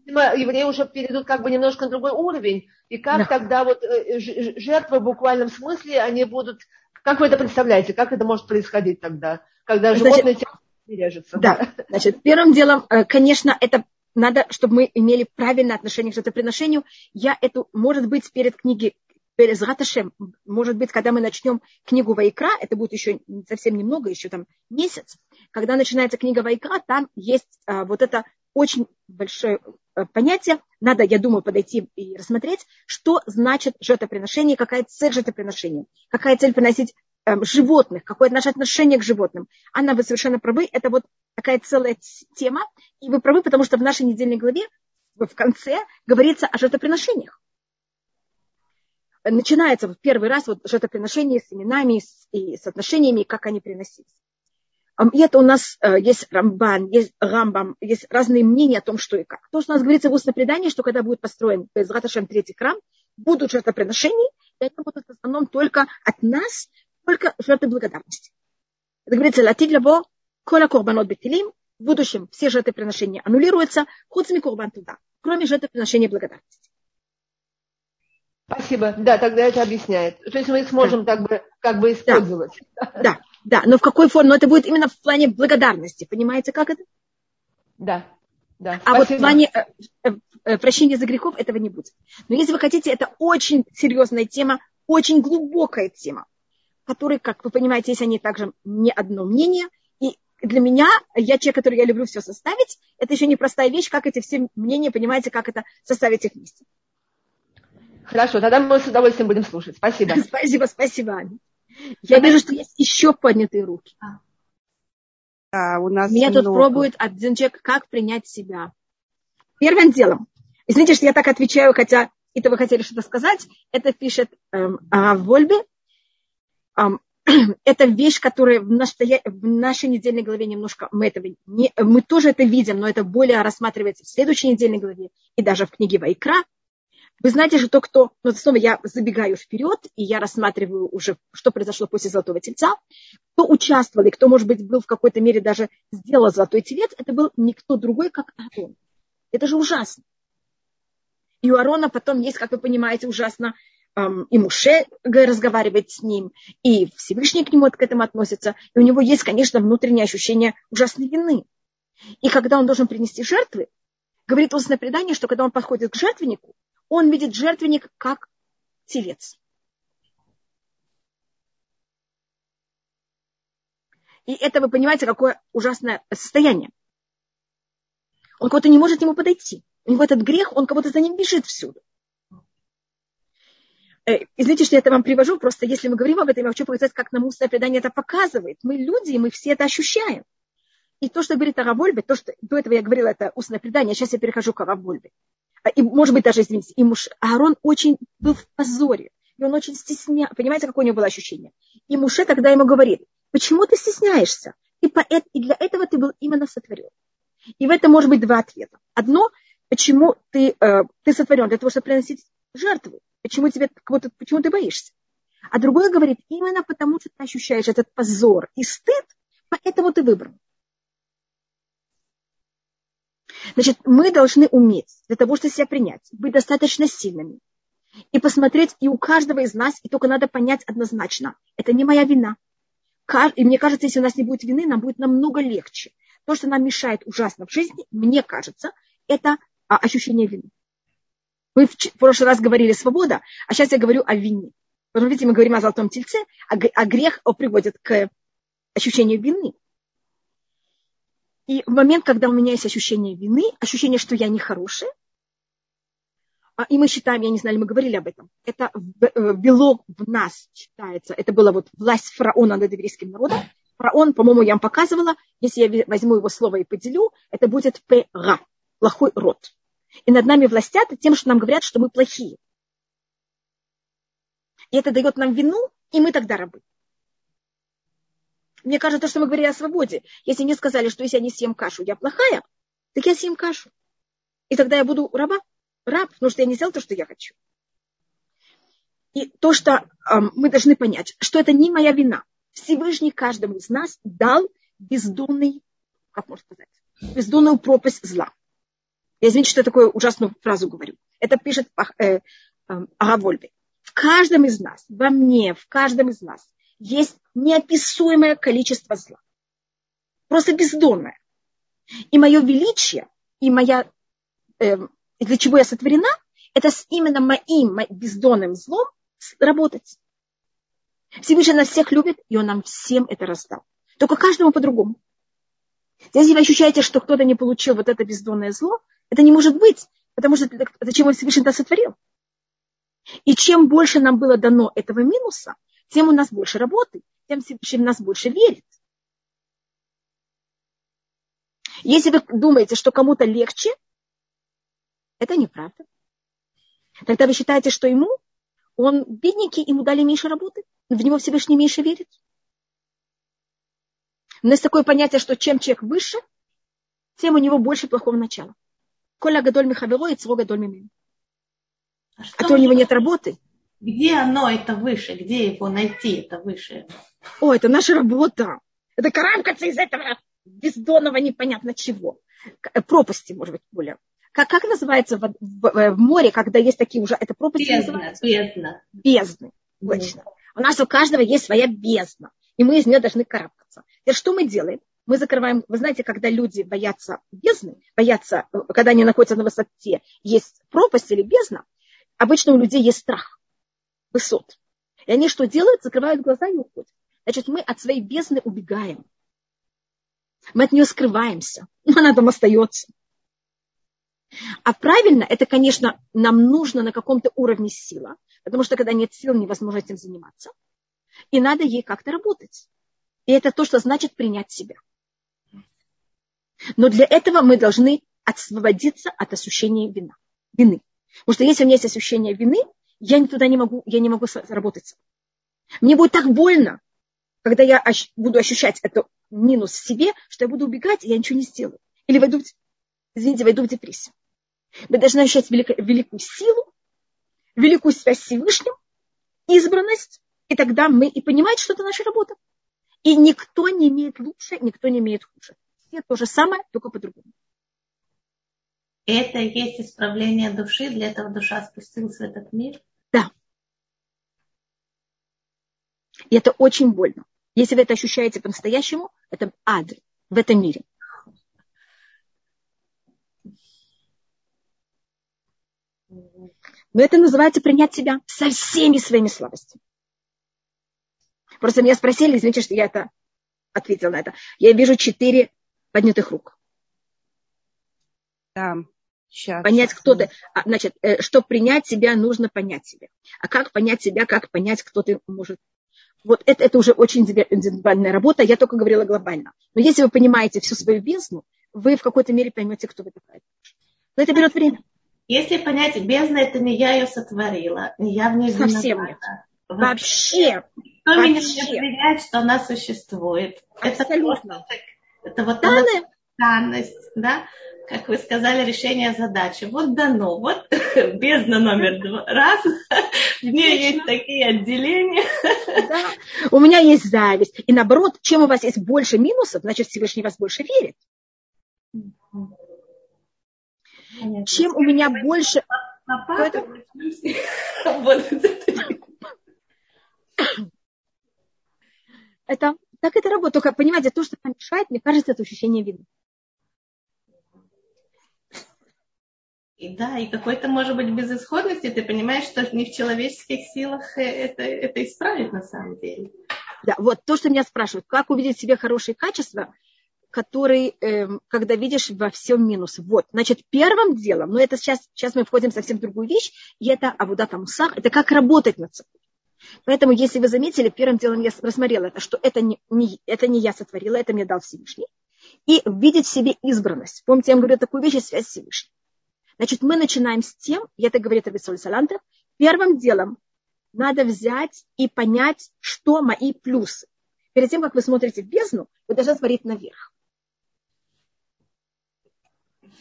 евреи уже перейдут как бы немножко на другой уровень. И как да. тогда вот э, жертвы в буквальном смысле, они будут... Как вы это представляете? Как это может происходить тогда, когда животное значит, режется? Да, значит, первым делом, э, конечно, это надо, чтобы мы имели правильное отношение к жертвоприношению. Я эту, может быть, перед книгой перед Раташем, может быть, когда мы начнем книгу Вайкра, это будет еще совсем немного, еще там месяц, когда начинается книга Вайкра, там есть а, вот это очень большое Э, понятие. Надо, я думаю, подойти и рассмотреть, что значит жертвоприношение, какая цель жертвоприношения, какая цель приносить э, животных, какое наше отношение к животным. Анна, вы совершенно правы, это вот такая целая тема. И вы правы, потому что в нашей недельной главе в конце говорится о жертвоприношениях. Начинается вот первый раз вот жертвоприношение с именами и с отношениями, как они приносились. И это у нас э, есть Рамбан, есть Рамбам, есть разные мнения о том, что и как. То, что у нас говорится в устном предании, что когда будет построен без Раташем третий храм, будут жертвоприношения, и это будут в основном только от нас, только жертвы благодарности. Это говорится, латид лабо, кола курбанот бетилим, в будущем все жертвоприношения аннулируются, хуцми курбан туда, кроме жертвоприношения благодарности. Спасибо. Да, тогда это объясняет. То есть мы сможем да. так бы, как бы использовать. Да. да. Да, но в какой форме? Но это будет именно в плане благодарности. Понимаете, как это? Да. Да, а вот в плане э, э, э, прощения за грехов этого не будет. Но если вы хотите, это очень серьезная тема, очень глубокая тема, которой, как вы понимаете, есть они также не одно мнение. И для меня, я человек, который я люблю все составить, это еще не простая вещь, как эти все мнения, понимаете, как это составить их вместе. Хорошо, тогда мы с удовольствием будем слушать. Спасибо. [laughs] Спасибо, спасибо, Аня. Я вижу, что есть еще поднятые руки. А, у нас Меня много. тут пробует один человек, как принять себя. Первым делом, извините, что я так отвечаю, хотя это вы хотели что-то сказать, это пишет эм, в Вольбе. Эм, это вещь, которая в, настоя... в нашей недельной главе немножко, мы, этого не, мы тоже это видим, но это более рассматривается в следующей недельной главе и даже в книге Вайкра. Вы знаете же, то, кто, ну, снова я забегаю вперед, и я рассматриваю уже, что произошло после Золотого Тельца, кто участвовал, и кто, может быть, был в какой-то мере даже сделал Золотой Телец, это был никто другой, как Аарон. Это же ужасно. И у Аарона потом есть, как вы понимаете, ужасно и Муше разговаривает с ним, и Всевышний к нему к этому относится, и у него есть, конечно, внутреннее ощущение ужасной вины. И когда он должен принести жертвы, говорит устное предание, что когда он подходит к жертвеннику, он видит жертвенник как телец. И это вы понимаете, какое ужасное состояние. Он кого-то не может к нему подойти. У него этот грех, он кого-то за ним бежит всюду. Э, извините, что я это вам привожу, просто если мы говорим об этом, я хочу показать, как нам устное предание это показывает. Мы люди, и мы все это ощущаем. И то, что говорит о Равольбе, то, что до этого я говорила, это устное предание, сейчас я перехожу к Равольбе и, может быть, даже, извините, и муж Аарон очень был в позоре, и он очень стеснялся. Понимаете, какое у него было ощущение? И Муше тогда ему говорит, почему ты стесняешься? И, поэт, и для этого ты был именно сотворен. И в этом может быть два ответа. Одно, почему ты, э, ты сотворен для того, чтобы приносить жертву. Почему, тебе, почему ты боишься? А другое говорит, именно потому, что ты ощущаешь этот позор и стыд, поэтому ты выбрал. Значит, мы должны уметь для того, чтобы себя принять, быть достаточно сильными и посмотреть и у каждого из нас, и только надо понять однозначно, это не моя вина. И мне кажется, если у нас не будет вины, нам будет намного легче. То, что нам мешает ужасно в жизни, мне кажется, это а, ощущение вины. Мы в прошлый раз говорили свобода, а сейчас я говорю о вине. Потому видите, мы говорим о золотом тельце, а, а грех приводит к ощущению вины. И в момент, когда у меня есть ощущение вины, ощущение, что я нехорошая, а, и мы считаем, я не знаю, мы говорили об этом, это э, белок в нас считается, это была вот власть фараона над еврейским народом. Фараон, по-моему, я вам показывала, если я возьму его слово и поделю, это будет пера, плохой род. И над нами властят тем, что нам говорят, что мы плохие. И это дает нам вину, и мы тогда рабы. Мне кажется, что мы говорили о свободе. Если мне сказали, что если я не съем кашу, я плохая, так я съем кашу. И тогда я буду раба раб, потому что я не сделал то, что я хочу. И то, что э, мы должны понять, что это не моя вина. Всевышний каждому из нас дал бездонный, как можно сказать, бездонную пропасть зла. Я извините, что я такую ужасную фразу говорю. Это пишет э, э, Агавольбе. В каждом из нас, во мне, в каждом из нас есть неописуемое количество зла. Просто бездонное. И мое величие, и моя э, и для чего я сотворена, это с именно моим бездонным злом работать. Всевышний нас всех любит, и Он нам всем это раздал. Только каждому по-другому. Если вы ощущаете, что кто-то не получил вот это бездонное зло, это не может быть, потому что зачем Он Всевышний это сотворил. И чем больше нам было дано этого минуса, тем у нас больше работы, тем Всевышний нас больше верит. Если вы думаете, что кому-то легче, это неправда. Тогда вы считаете, что ему, он бедненький, ему дали меньше работы, в него Всевышний меньше верит. Но есть такое понятие, что чем человек выше, тем у него больше плохого начала. Коля гадоль михаверо и цво гадоль. А, а то у него нет работы. Где оно, это выше? Где его найти, это выше? О, это наша работа. Это карамкаться из этого бездонного непонятно чего. Пропасти, может быть, более как, как называется в, в, в море, когда есть такие уже, это пропасти бездна, называется? Бездна. Бездны, точно. Mm. У нас у каждого есть своя бездна, и мы из нее должны карабкаться. Теперь что мы делаем? Мы закрываем, вы знаете, когда люди боятся бездны, боятся, когда они находятся на высоте, есть пропасть или бездна, обычно у людей есть страх высот. И они что делают? Закрывают глаза и уходят. Значит, мы от своей бездны убегаем. Мы от нее скрываемся, но [laughs] она там остается. А правильно, это, конечно, нам нужно на каком-то уровне сила, потому что когда нет сил, невозможно этим заниматься. И надо ей как-то работать. И это то, что значит принять себя. Но для этого мы должны освободиться от ощущения вина, вины. Потому что если у меня есть ощущение вины, я туда не могу, я не могу работать. Мне будет так больно, когда я буду ощущать это минус в себе, что я буду убегать, и я ничего не сделаю. Или войду, извините, войду в депрессию. Мы должны ощущать велико, великую силу, великую связь с Всевышним, избранность, и тогда мы и понимаем, что это наша работа. И никто не имеет лучше, никто не имеет хуже. Все то же самое, только по-другому. Это и есть исправление души, для этого душа спустилась в этот мир? Да. И это очень больно. Если вы это ощущаете по-настоящему, это ад в этом мире. Но это называется принять себя со всеми своими слабостями. Просто меня спросили, извините, что я это ответила на это. Я вижу четыре поднятых рук. Да. Сейчас. Понять, кто ты. А, значит, э, чтобы принять себя, нужно понять себя. А как понять себя, как понять, кто ты может. Вот это, это уже очень индивидуальная работа. Я только говорила глобально. Но если вы понимаете всю свою бездну, вы в какой-то мере поймете, кто вы такая. Но это берет время. Если понять, бездна это не я ее сотворила, не я в ней Совсем нет. Вообще. Кто вообще. меня не проверяет, что она существует? Абсолютно. Это, это вот данность. Данность, да? Как вы сказали, решение задачи. Вот дано, вот [laughs] бездна номер два. Раз, [laughs] в ней есть такие отделения. Да. У меня есть зависть. И наоборот, чем у вас есть больше минусов, значит Всевышний вас больше верит. Понятно. Чем у меня больше... [laughs] Это так это работает. Только, понимаете, то, что мешает, мне кажется, это ощущение вины. И да, и какой-то, может быть, безысходности, ты понимаешь, что не в человеческих силах э, это, это исправить на самом деле. Да, вот то, что меня спрашивают, как увидеть в себе хорошие качества, которые, э, когда видишь во всем минус. Вот, значит, первым делом, но это сейчас, сейчас мы входим в совсем другую вещь, и это Абудата Мусах, это как работать над собой. Поэтому, если вы заметили, первым делом я рассмотрела это, что это не, не, это не я сотворила, это мне дал Всевышний. И видеть в себе избранность. Помните, я вам говорю такую вещь, связь с Всевышним. Значит, мы начинаем с тем, и это говорит Абисоль Салантер, первым делом надо взять и понять, что мои плюсы. Перед тем, как вы смотрите в бездну, вы должны смотреть наверх.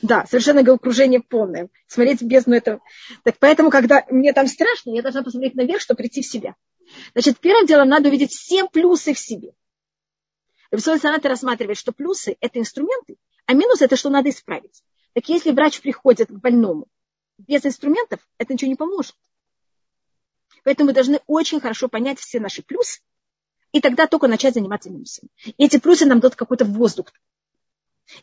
Да, совершенно головокружение полное. Смотреть в бездну это... Так поэтому, когда мне там страшно, я должна посмотреть наверх, чтобы прийти в себя. Значит, первым делом надо увидеть все плюсы в себе. Рабисоль Саната рассматривает, что плюсы – это инструменты, а минус – это что надо исправить. Так если врач приходит к больному без инструментов, это ничего не поможет. Поэтому мы должны очень хорошо понять все наши плюсы, и тогда только начать заниматься минусами. И эти плюсы нам дадут какой-то воздух.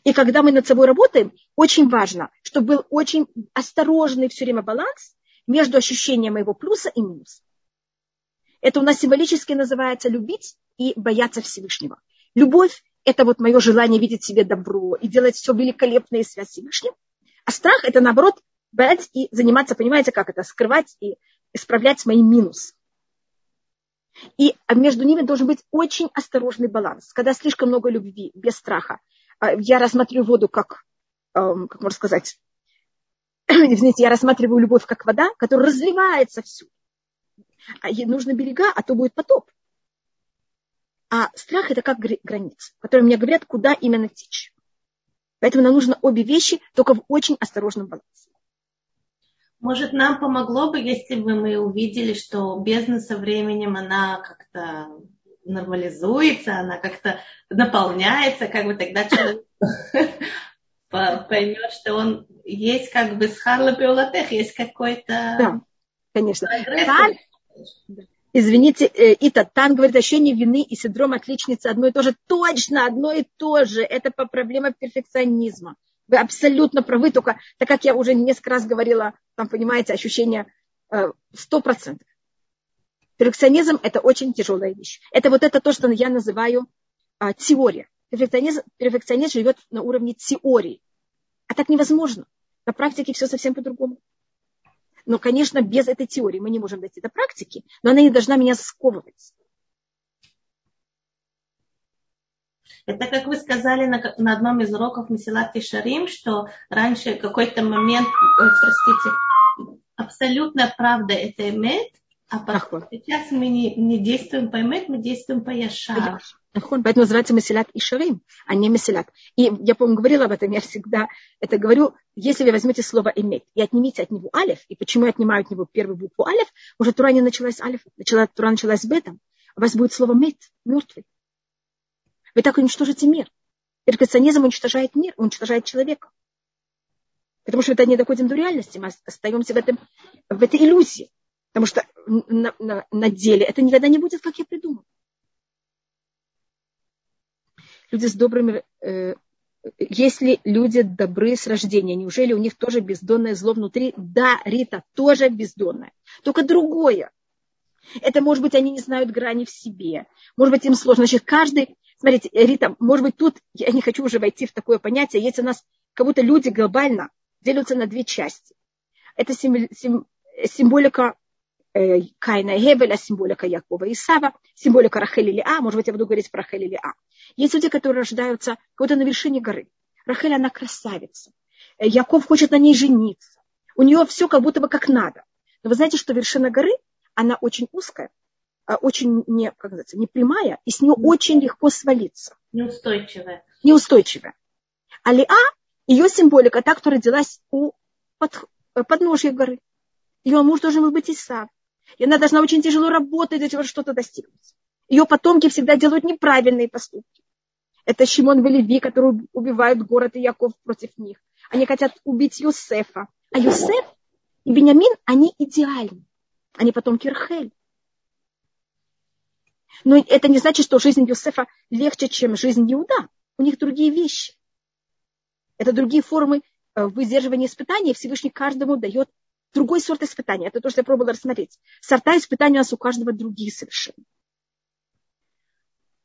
И когда мы над собой работаем, очень важно, чтобы был очень осторожный все время баланс между ощущением моего плюса и минуса. Это у нас символически называется любить и бояться Всевышнего. Любовь – это вот мое желание видеть себе добро и делать все великолепно и связь с Всевышним. А страх – это, наоборот, брать и заниматься, понимаете, как это, скрывать и исправлять мои минусы. И между ними должен быть очень осторожный баланс. Когда слишком много любви, без страха, а, я рассматриваю воду как, эм, как можно сказать, [clears throat] извините, я рассматриваю любовь как вода, которая разливается всю. А ей нужны берега, а то будет потоп. А страх это как граница, которые мне говорят, куда именно течь. Поэтому нам нужно обе вещи, только в очень осторожном балансе. Может, нам помогло бы, если бы мы увидели, что бездна со временем, она как-то нормализуется, она как-то наполняется, как бы тогда человек [laughs] поймет, что он есть как бы с Харла есть какой-то... Да, конечно. Извините, э, Ита, Тан говорит, ощущение вины и синдром отличницы одно и то же. Точно, одно и то же. Это по проблема перфекционизма. Вы абсолютно правы, только так как я уже несколько раз говорила, там, понимаете, ощущение э, сто процентов. Перфекционизм – это очень тяжелая вещь. Это вот это то, что я называю а, теория. Перфекционизм, перфекционизм живет на уровне теории. А так невозможно. На практике все совсем по-другому. Но, конечно, без этой теории мы не можем дойти до практики, но она не должна меня сковывать. Это, как вы сказали на, на одном из уроков Месилат Шарим, что раньше какой-то момент, простите, абсолютная правда это имеет, а потом, сейчас мы не, не действуем по имет, мы действуем по Яшар. Поэтому называется Месилат и Шарим, а не Месилат. И я, по-моему, говорила об этом, я всегда это говорю. Если вы возьмете слово иметь и отнимите от него алиф, и почему я отнимаю от него первую букву алиф, уже Тура не началась алиф, начала, Тура началась бетом, у вас будет слово мет, мертвый. Вы так уничтожите мир. Перфекционизм уничтожает мир, уничтожает человека. Потому что это не доходим до реальности, мы остаемся в, этом, в этой иллюзии. Потому что на, на, на деле это никогда не будет, как я придумал. Люди с добрыми... Э, если люди добры с рождения, неужели у них тоже бездонное зло внутри? Да, Рита, тоже бездонное. Только другое. Это, может быть, они не знают грани в себе. Может быть, им сложно. Значит, каждый... Смотрите, Рита, может быть, тут я не хочу уже войти в такое понятие. Если у нас как будто люди глобально делятся на две части. Это символика Каина и Гебеля, символика Якова и Исава, символика Рахель или А, может быть, я буду говорить про Рахель или А. Есть люди, которые рождаются куда-то на вершине горы. Рахель, она красавица. Э, Яков хочет на ней жениться. У нее все как будто бы как надо. Но вы знаете, что вершина горы, она очень узкая, а очень не, как называется, не прямая, и с нее очень легко свалиться. Неустойчивая. Неустойчивая. А Лиа, ее символика, та, которая родилась у под, э, подножья горы. Ее муж должен был быть Исав. И она должна очень тяжело работать для того, чтобы что-то достигнуть. Ее потомки всегда делают неправильные поступки. Это Шимон Велеви, который убивают город и Яков против них. Они хотят убить Юсефа. А Юсеф и Бениамин, они идеальны. Они потомки Рахель. Но это не значит, что жизнь Юсефа легче, чем жизнь Иуда. У них другие вещи. Это другие формы в выдерживании испытаний Всевышний каждому дает другой сорт испытания. Это то, что я пробовала рассмотреть. Сорта испытаний у нас у каждого другие совершенно.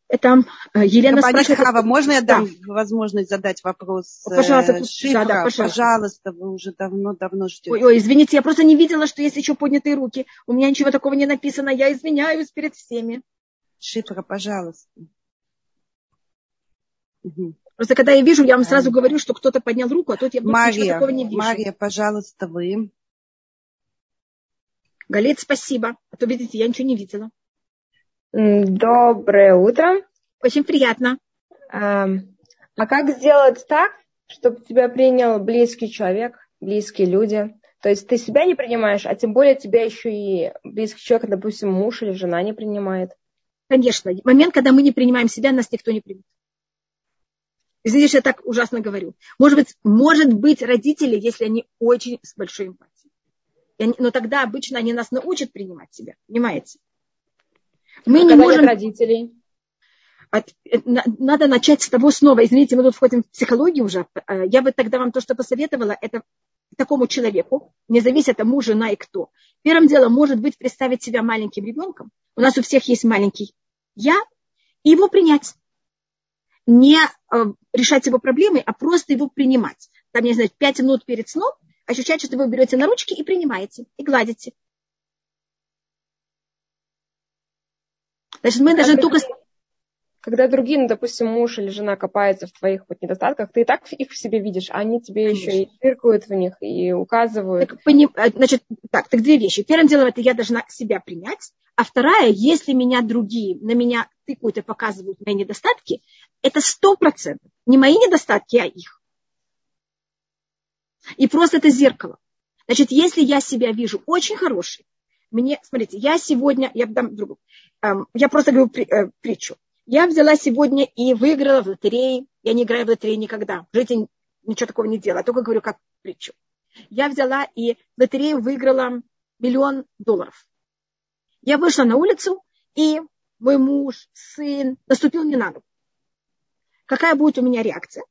Это э, Елена Кабанит спрашивает... Хава, можно я дам да. возможность задать вопрос? Э, пожалуйста, Шифра, да, да, пожалуйста. пожалуйста, вы уже давно-давно ждете. Ой, ой, извините, я просто не видела, что есть еще поднятые руки. У меня ничего такого не написано. Я извиняюсь перед всеми. Шифра, пожалуйста. Угу. Просто когда я вижу, я вам сразу говорю, что кто-то поднял руку, а тут я Мария, такого не вижу. Мария, пожалуйста, вы. Галит, спасибо. А то, видите, я ничего не видела. Доброе утро. Очень приятно. А, а как сделать так, чтобы тебя принял близкий человек, близкие люди? То есть ты себя не принимаешь, а тем более тебя еще и близкий человек, допустим, муж или жена не принимает. Конечно. Момент, когда мы не принимаем себя, нас никто не примет. Извините, что я так ужасно говорю. Может быть, может быть, родители, если они очень с большой эмпатией. Но тогда обычно они нас научат принимать себя. Понимаете? Мы а не можем... родителей? От, э, надо начать с того снова. Извините, мы тут входим в психологию уже. Э, я бы тогда вам то, что посоветовала, это такому человеку, не зависит от мужа, жена и кто. Первым делом может быть представить себя маленьким ребенком. У нас у всех есть маленький я, и его принять. Не э, решать его проблемы, а просто его принимать. Там, не знаю, пять минут перед сном ощущать, что вы берете на ручки и принимаете, и гладите. Значит, мы когда должны только... Когда другие, ну, допустим, муж или жена копаются в твоих вот недостатках, ты и так их в себе видишь, а они тебе Конечно. еще и тыркают в них и указывают. Так, поним... Э, значит, так, так две вещи. Первым делом это я должна себя принять, а вторая, если меня другие на меня тыкают и показывают мои недостатки, это сто процентов. Не мои недостатки, а их. И просто это зеркало. Значит, если я себя вижу очень хорошей, мне, смотрите, я сегодня, я дам другу, эм, я просто говорю э, притчу. Я взяла сегодня и выиграла в лотерее. Я не играю в лотерею никогда. В жизни ничего такого не делала, только говорю как притчу. Я взяла и в лотерею выиграла миллион долларов. Я вышла на улицу, и мой муж, сын наступил мне на ногу. Какая будет у меня реакция?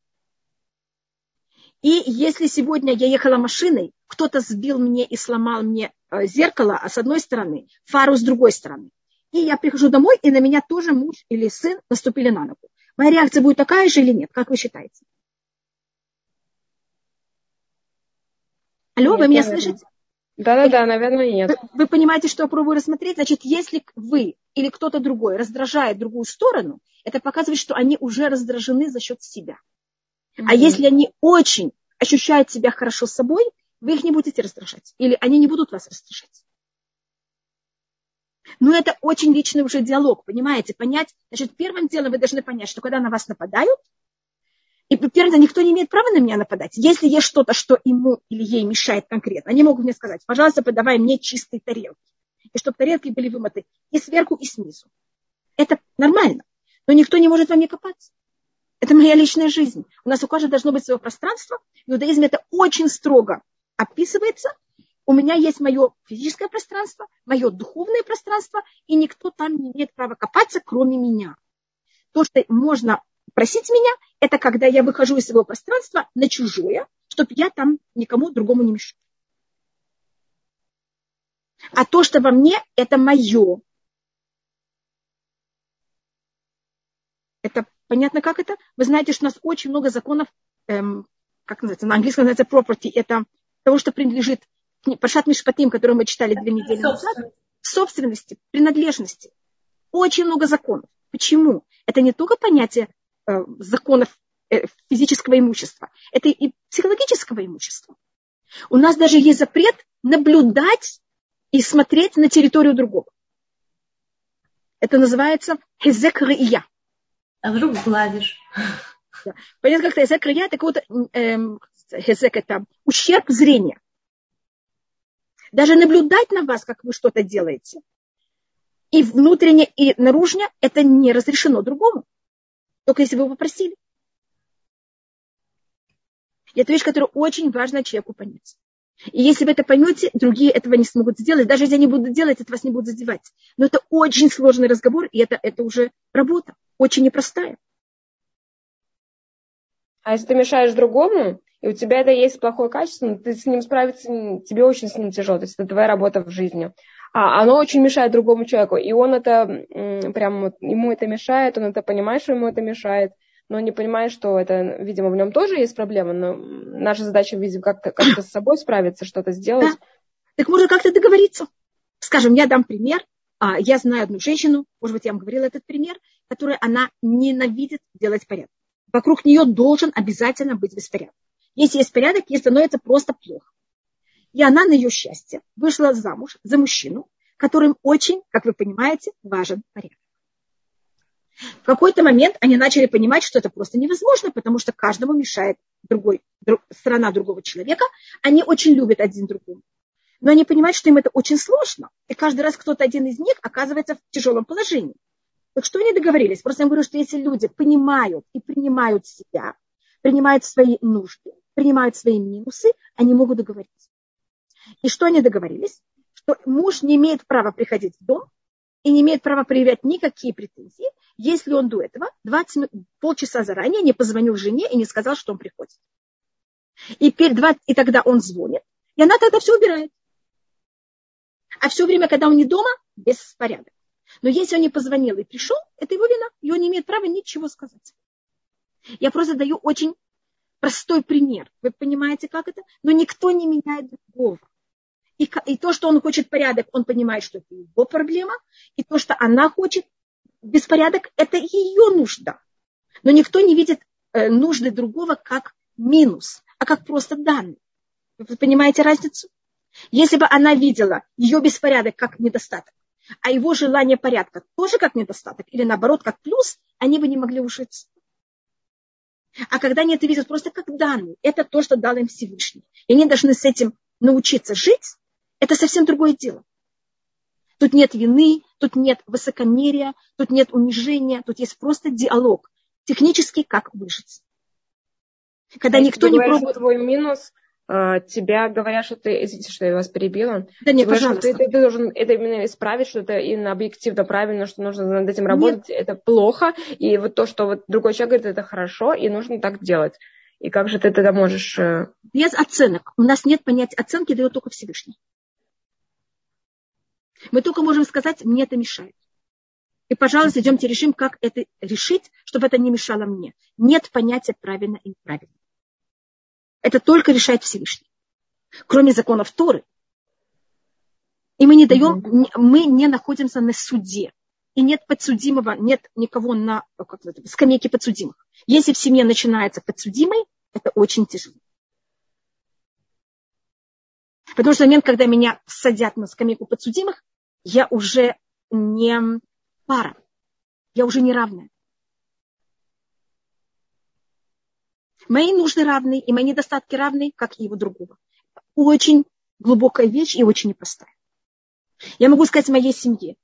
И если сегодня я ехала машиной, кто-то сбил мне и сломал мне э, зеркало а с одной стороны, фару с другой стороны. И я прихожу домой, и на меня тоже муж или сын наступили на ногу. Моя реакция будет такая же или нет? Как вы считаете? Алло, нет, вы меня наверное. слышите? Да-да-да, наверное, нет. Вы, вы понимаете, что я пробую рассмотреть? Значит, если вы или кто-то другой раздражает другую сторону, это показывает, что они уже раздражены за счет себя. А если они очень ощущают себя хорошо с собой, вы их не будете раздражать. Или они не будут вас раздражать. Но это очень личный уже диалог, понимаете? Понять, значит, первым делом вы должны понять, что когда на вас нападают, и первым никто не имеет права на меня нападать. Если есть что-то, что ему или ей мешает конкретно, они могут мне сказать, пожалуйста, подавай мне чистые тарелки. И чтобы тарелки были вымыты и сверху, и снизу. Это нормально. Но никто не может во мне копаться. Это моя личная жизнь. У нас у каждого должно быть свое пространство. В иудаизме это очень строго описывается. У меня есть мое физическое пространство, мое духовное пространство, и никто там не имеет права копаться, кроме меня. То, что можно просить меня, это когда я выхожу из своего пространства на чужое, чтобы я там никому другому не мешал. А то, что во мне, это мое. Это понятно, как это? Вы знаете, что у нас очень много законов, эм, как называется, на английском называется property, это того, что принадлежит Пашат Мишпатим, который мы читали две недели назад, собственности, принадлежности. Очень много законов. Почему? Это не только понятие э, законов э, физического имущества, это и психологического имущества. У нас даже есть запрет наблюдать и смотреть на территорию другого. Это называется хезек рия. А вдруг гладишь? Да. Понятно, как-то хезек рия, это какой-то эм, хезек, это ущерб зрения. Даже наблюдать на вас, как вы что-то делаете, и внутренне, и наружне, это не разрешено другому. Только если вы попросили. И это вещь, которую очень важно человеку понять. И если вы это поймете, другие этого не смогут сделать. Даже если они будут делать, это вас не будут задевать. Но это очень сложный разговор, и это, это уже работа, очень непростая. А если ты мешаешь другому, и у тебя это есть плохое качество, но ты с ним справиться, тебе очень с ним тяжело, то есть это твоя работа в жизни. А оно очень мешает другому человеку, и он это, прям ему это мешает, он это понимает, что ему это мешает, но не понимает, что это, видимо, в нем тоже есть проблема, но наша задача, видимо, как-то как с собой справиться, что-то сделать. Да. Так можно как-то договориться. Скажем, я дам пример. А, я знаю одну женщину, может быть, я вам говорила этот пример, которая она ненавидит делать порядок. Вокруг нее должен обязательно быть беспорядок. Если есть порядок, ей становится просто плохо. И она на ее счастье вышла замуж за мужчину, которым очень, как вы понимаете, важен порядок. В какой-то момент они начали понимать, что это просто невозможно, потому что каждому мешает другой, друг, сторона другого человека. Они очень любят один другого. Но они понимают, что им это очень сложно. И каждый раз кто-то один из них оказывается в тяжелом положении. Так что они договорились? Просто я говорю, что если люди понимают и принимают себя, принимают свои нужды, принимают свои минусы, они могут договориться. И что они договорились? Что муж не имеет права приходить в дом и не имеет права проявлять никакие претензии, если он до этого 20 минут, полчаса заранее не позвонил жене и не сказал, что он приходит. И, перед 20, и тогда он звонит, и она тогда все убирает. А все время, когда он не дома, беспорядок. Но если он не позвонил и пришел, это его вина, и он не имеет права ничего сказать. Я просто даю очень простой пример. Вы понимаете, как это? Но никто не меняет другого. И, и то, что он хочет порядок, он понимает, что это его проблема. И то, что она хочет беспорядок, это ее нужда. Но никто не видит э, нужды другого как минус, а как просто данный. Вы понимаете разницу? Если бы она видела ее беспорядок как недостаток, а его желание порядка тоже как недостаток, или наоборот как плюс, они бы не могли ушиться. А когда они это видят просто как данные, это то, что дал им Всевышний. И они должны с этим научиться жить, это совсем другое дело. Тут нет вины, тут нет высокомерия, тут нет унижения, тут есть просто диалог. Технически, как выжить. Когда а никто не пробует... Твой минус, а, тебя говорят, что ты, извините, что я вас перебила. Да нет, пожалуйста. Что ты, ты должен это именно исправить, что это именно объективно правильно, что нужно над этим работать, нет. это плохо. И вот то, что вот другой человек говорит, это хорошо, и нужно так делать. И как же ты тогда можешь... Э, Без оценок. У нас нет понятия оценки, дает только Всевышний. Мы только можем сказать, мне это мешает. И, пожалуйста, идемте решим, как это решить, чтобы это не мешало мне. Нет понятия правильно и неправильно. Это только решает Всевышний. Кроме законов Торы. И мы не даем, мы не находимся на суде. И нет подсудимого, нет никого на как это, скамейке подсудимых. Если в семье начинается подсудимый, это очень тяжело. Потому что в момент, когда меня садят на скамейку подсудимых, я уже не пара, я уже не равная. Мои нужды равны, и мои недостатки равны, как и его другого. Очень глубокая вещь и очень непростая. Я могу сказать моей семье.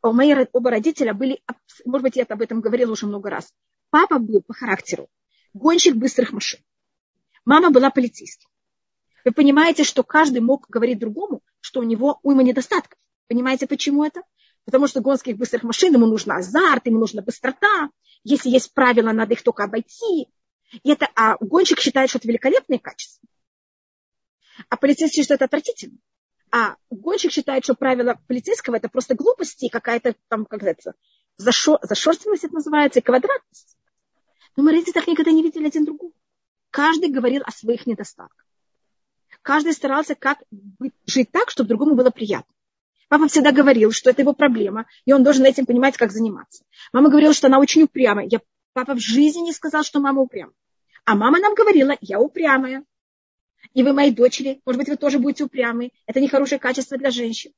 У мои оба родителя были, может быть, я об этом говорила уже много раз. Папа был по характеру гонщик быстрых машин. Мама была полицейским. Вы понимаете, что каждый мог говорить другому, что у него уйма недостатков. Понимаете, почему это? Потому что гонских быстрых машин ему нужен азарт, ему нужна быстрота. Если есть правила, надо их только обойти. И это, а гонщик считает, что это великолепные качества. А полицейский, что это отвратительно. А гонщик считает, что правило полицейского это просто глупости, какая-то там, как это, зашор, зашорстенность это называется, и квадратность. Но мы родители так никогда не видели один другого. Каждый говорил о своих недостатках. Каждый старался как жить так, чтобы другому было приятно. Папа всегда говорил, что это его проблема, и он должен этим понимать, как заниматься. Мама говорила, что она очень упрямая. Я, папа в жизни не сказал, что мама упрямая. А мама нам говорила, я упрямая. И вы, мои дочери, может быть, вы тоже будете упрямы. Это нехорошее качество для женщин.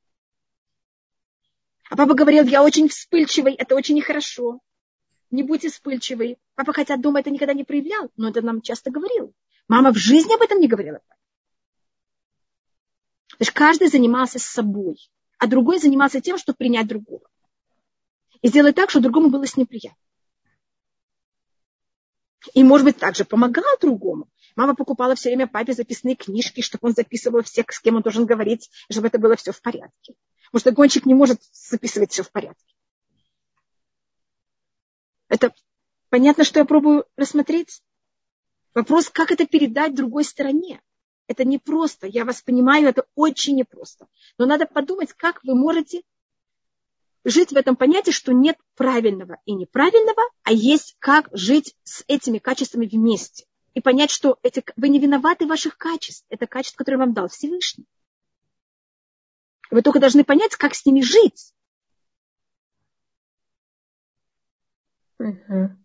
А папа говорил, я очень вспыльчивый, это очень нехорошо. Не будьте вспыльчивы. Папа, хотя дома это никогда не проявлял, но это нам часто говорил. Мама в жизни об этом не говорила. То есть каждый занимался собой а другой занимался тем, чтобы принять другого. И сделать так, чтобы другому было с ним приятно. И, может быть, также помогал другому. Мама покупала все время папе записные книжки, чтобы он записывал всех, с кем он должен говорить, чтобы это было все в порядке. Потому что гонщик не может записывать все в порядке. Это понятно, что я пробую рассмотреть? Вопрос, как это передать другой стороне. Это непросто. Я вас понимаю, это очень непросто. Но надо подумать, как вы можете жить в этом понятии, что нет правильного и неправильного, а есть как жить с этими качествами вместе. И понять, что эти, вы не виноваты в ваших качеств. Это качество, которое вам дал Всевышний. Вы только должны понять, как с ними жить. Угу.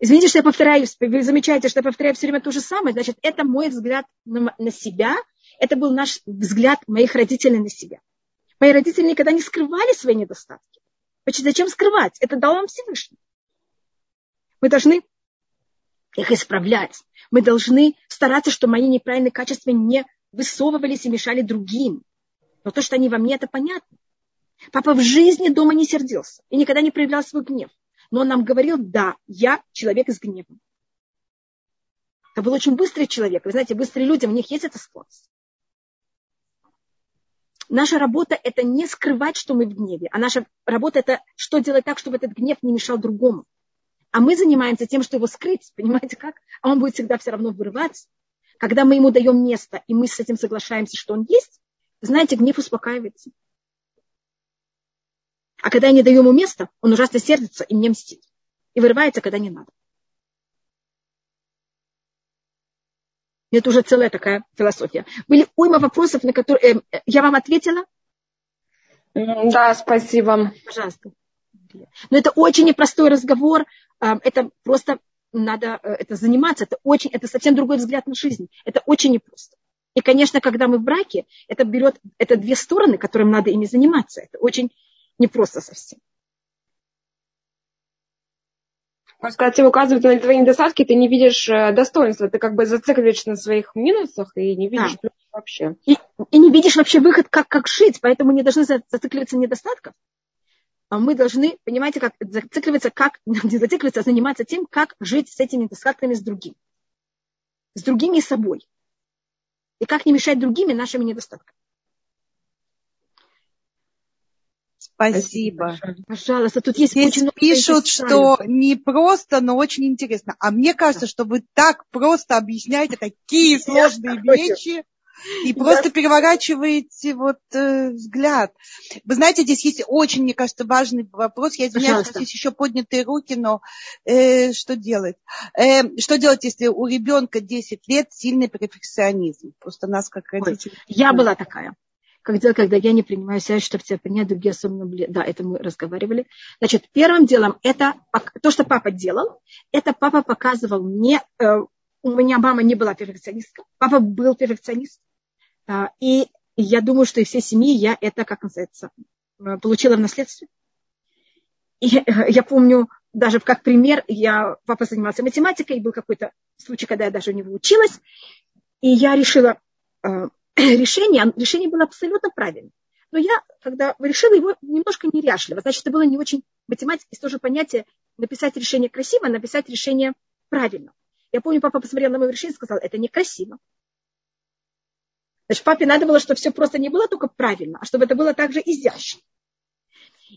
Извините, что я повторяюсь, вы замечаете, что я повторяю все время то же самое, значит, это мой взгляд на, на себя, это был наш взгляд моих родителей на себя. Мои родители никогда не скрывали свои недостатки. Значит, зачем скрывать? Это дал нам Всевышний. Мы должны их исправлять. Мы должны стараться, чтобы мои неправильные качества не высовывались и мешали другим. Но то, что они во мне, это понятно. Папа в жизни дома не сердился и никогда не проявлял свой гнев. Но он нам говорил, да, я человек с гневом. Это был очень быстрый человек. Вы знаете, быстрые люди, у них есть эта склонность. Наша работа – это не скрывать, что мы в гневе, а наша работа – это что делать так, чтобы этот гнев не мешал другому. А мы занимаемся тем, что его скрыть, [laughs] понимаете как? А он будет всегда все равно вырываться. Когда мы ему даем место, и мы с этим соглашаемся, что он есть, знаете, гнев успокаивается. А когда я не даю ему места, он ужасно сердится и мне мстит. И вырывается, когда не надо. Это уже целая такая философия. Были уйма вопросов, на которые э, я вам ответила? Да, спасибо. Пожалуйста. Но это очень непростой разговор. Это просто надо э, это заниматься. Это, очень, это совсем другой взгляд на жизнь. Это очень непросто. И, конечно, когда мы в браке, это берет, это две стороны, которым надо ими заниматься. Это очень непросто совсем. Можно сказать, тебе указывают на твои недостатки, ты не видишь э, достоинства, ты как бы зацикливаешься на своих минусах и не видишь да. вообще. И, и не видишь вообще выход, как, как жить, поэтому не должны зацикливаться на недостатках. А мы должны, понимаете, как зацикливаться, как [laughs] не зацикливаться, а заниматься тем, как жить с этими недостатками с другим. С другими и собой. И как не мешать другими нашими недостатками. Спасибо. Пожалуйста, тут есть Здесь очень много пишут, что не просто, но очень интересно. А мне кажется, что вы так просто объясняете такие сложные вещи и просто переворачиваете вот э, взгляд. Вы знаете, здесь есть очень, мне кажется, важный вопрос. Я извиняюсь, что здесь еще поднятые руки, но э, что делать? Э, что делать, если у ребенка 10 лет сильный перфекционизм? Просто нас как родители. Я была такая как делать, когда я не принимаю себя, чтобы тебя принять, другие особенно... Да, это мы разговаривали. Значит, первым делом это то, что папа делал, это папа показывал мне, э, у меня мама не была перфекционисткой, папа был перфекционист. Э, и я думаю, что из всей семьи я это, как называется, э, получила в наследстве. И я помню, даже как пример, я, папа занимался математикой, и был какой-то случай, когда я даже у него училась, и я решила, [clears throat] решение, решение было абсолютно правильным. Но я, когда решила его немножко неряшливо, значит, это было не очень математика, есть тоже понятие написать решение красиво, а написать решение правильно. Я помню, папа посмотрел на мое решение и сказал, это некрасиво. Значит, папе надо было, чтобы все просто не было только правильно, а чтобы это было также изящно.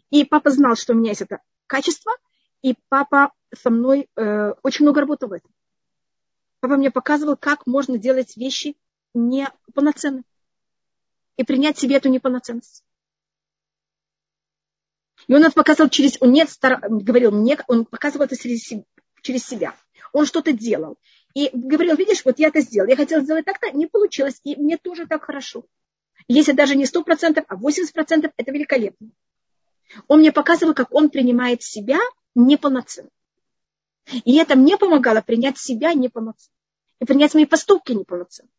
И папа знал, что у меня есть это качество, и папа со мной э, очень много работал в этом. Папа мне показывал, как можно делать вещи неполноценным. И принять себе эту неполноценность. И он это показывал через, он не стар, говорил мне, он показывал это через, через себя. Он что-то делал. И говорил, видишь, вот я это сделал, я хотела сделать так-то, не получилось, и мне тоже так хорошо. Если даже не 100%, а 80%, это великолепно. Он мне показывал, как он принимает себя неполноценно. И это мне помогало принять себя неполноценно. И принять мои поступки неполноценно.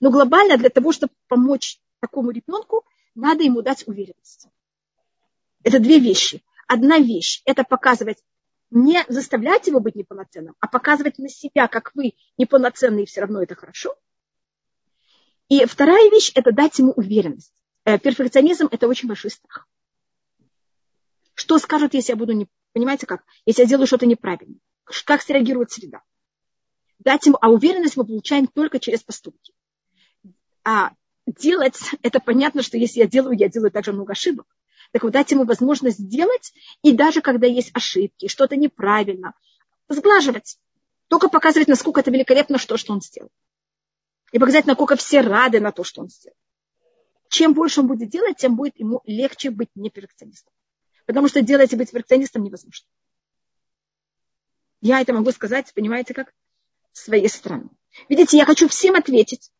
Но глобально для того, чтобы помочь такому ребенку, надо ему дать уверенность. Это две вещи. Одна вещь – это показывать, не заставлять его быть неполноценным, а показывать на себя, как вы неполноценные, и все равно это хорошо. И вторая вещь – это дать ему уверенность. Э, перфекционизм – это очень большой страх. Что скажут, если я буду не... Понимаете как? Если я делаю что-то неправильно. Как среагирует среда? Дать ему... А уверенность мы получаем только через поступки. А делать, это понятно, что если я делаю, я делаю также много ошибок. Так вот, дать ему возможность сделать, и даже когда есть ошибки, что-то неправильно, сглаживать. Только показывать, насколько это великолепно, что, что он сделал. И показать, насколько все рады на то, что он сделал. Чем больше он будет делать, тем будет ему легче быть не перфекционистом. Потому что делать и быть перфекционистом невозможно. Я это могу сказать, понимаете, как? Своей стороны. Видите, я хочу всем ответить.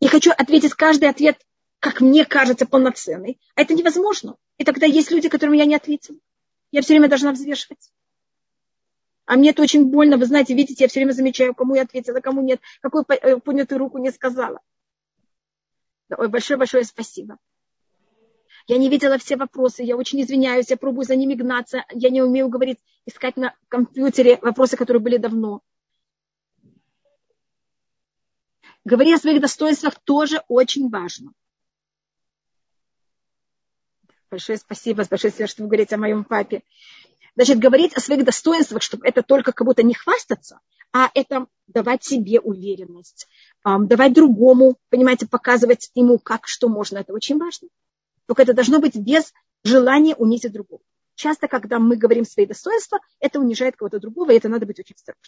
И хочу ответить каждый ответ, как мне кажется, полноценный. А это невозможно. И тогда есть люди, которым я не ответила. Я все время должна взвешивать. А мне это очень больно. Вы знаете, видите, я все время замечаю, кому я ответила, кому нет, какую э, поднятую руку не сказала. Ой, большое-большое спасибо. Я не видела все вопросы, я очень извиняюсь, я пробую за ними гнаться, я не умею говорить, искать на компьютере вопросы, которые были давно. Говорить о своих достоинствах тоже очень важно. Большое спасибо, большое спасибо, что вы говорите о моем папе. Значит, говорить о своих достоинствах, чтобы это только как будто не хвастаться, а это давать себе уверенность, давать другому, понимаете, показывать ему, как, что можно. Это очень важно. Только это должно быть без желания унизить другого. Часто, когда мы говорим свои достоинства, это унижает кого-то другого, и это надо быть очень осторожным.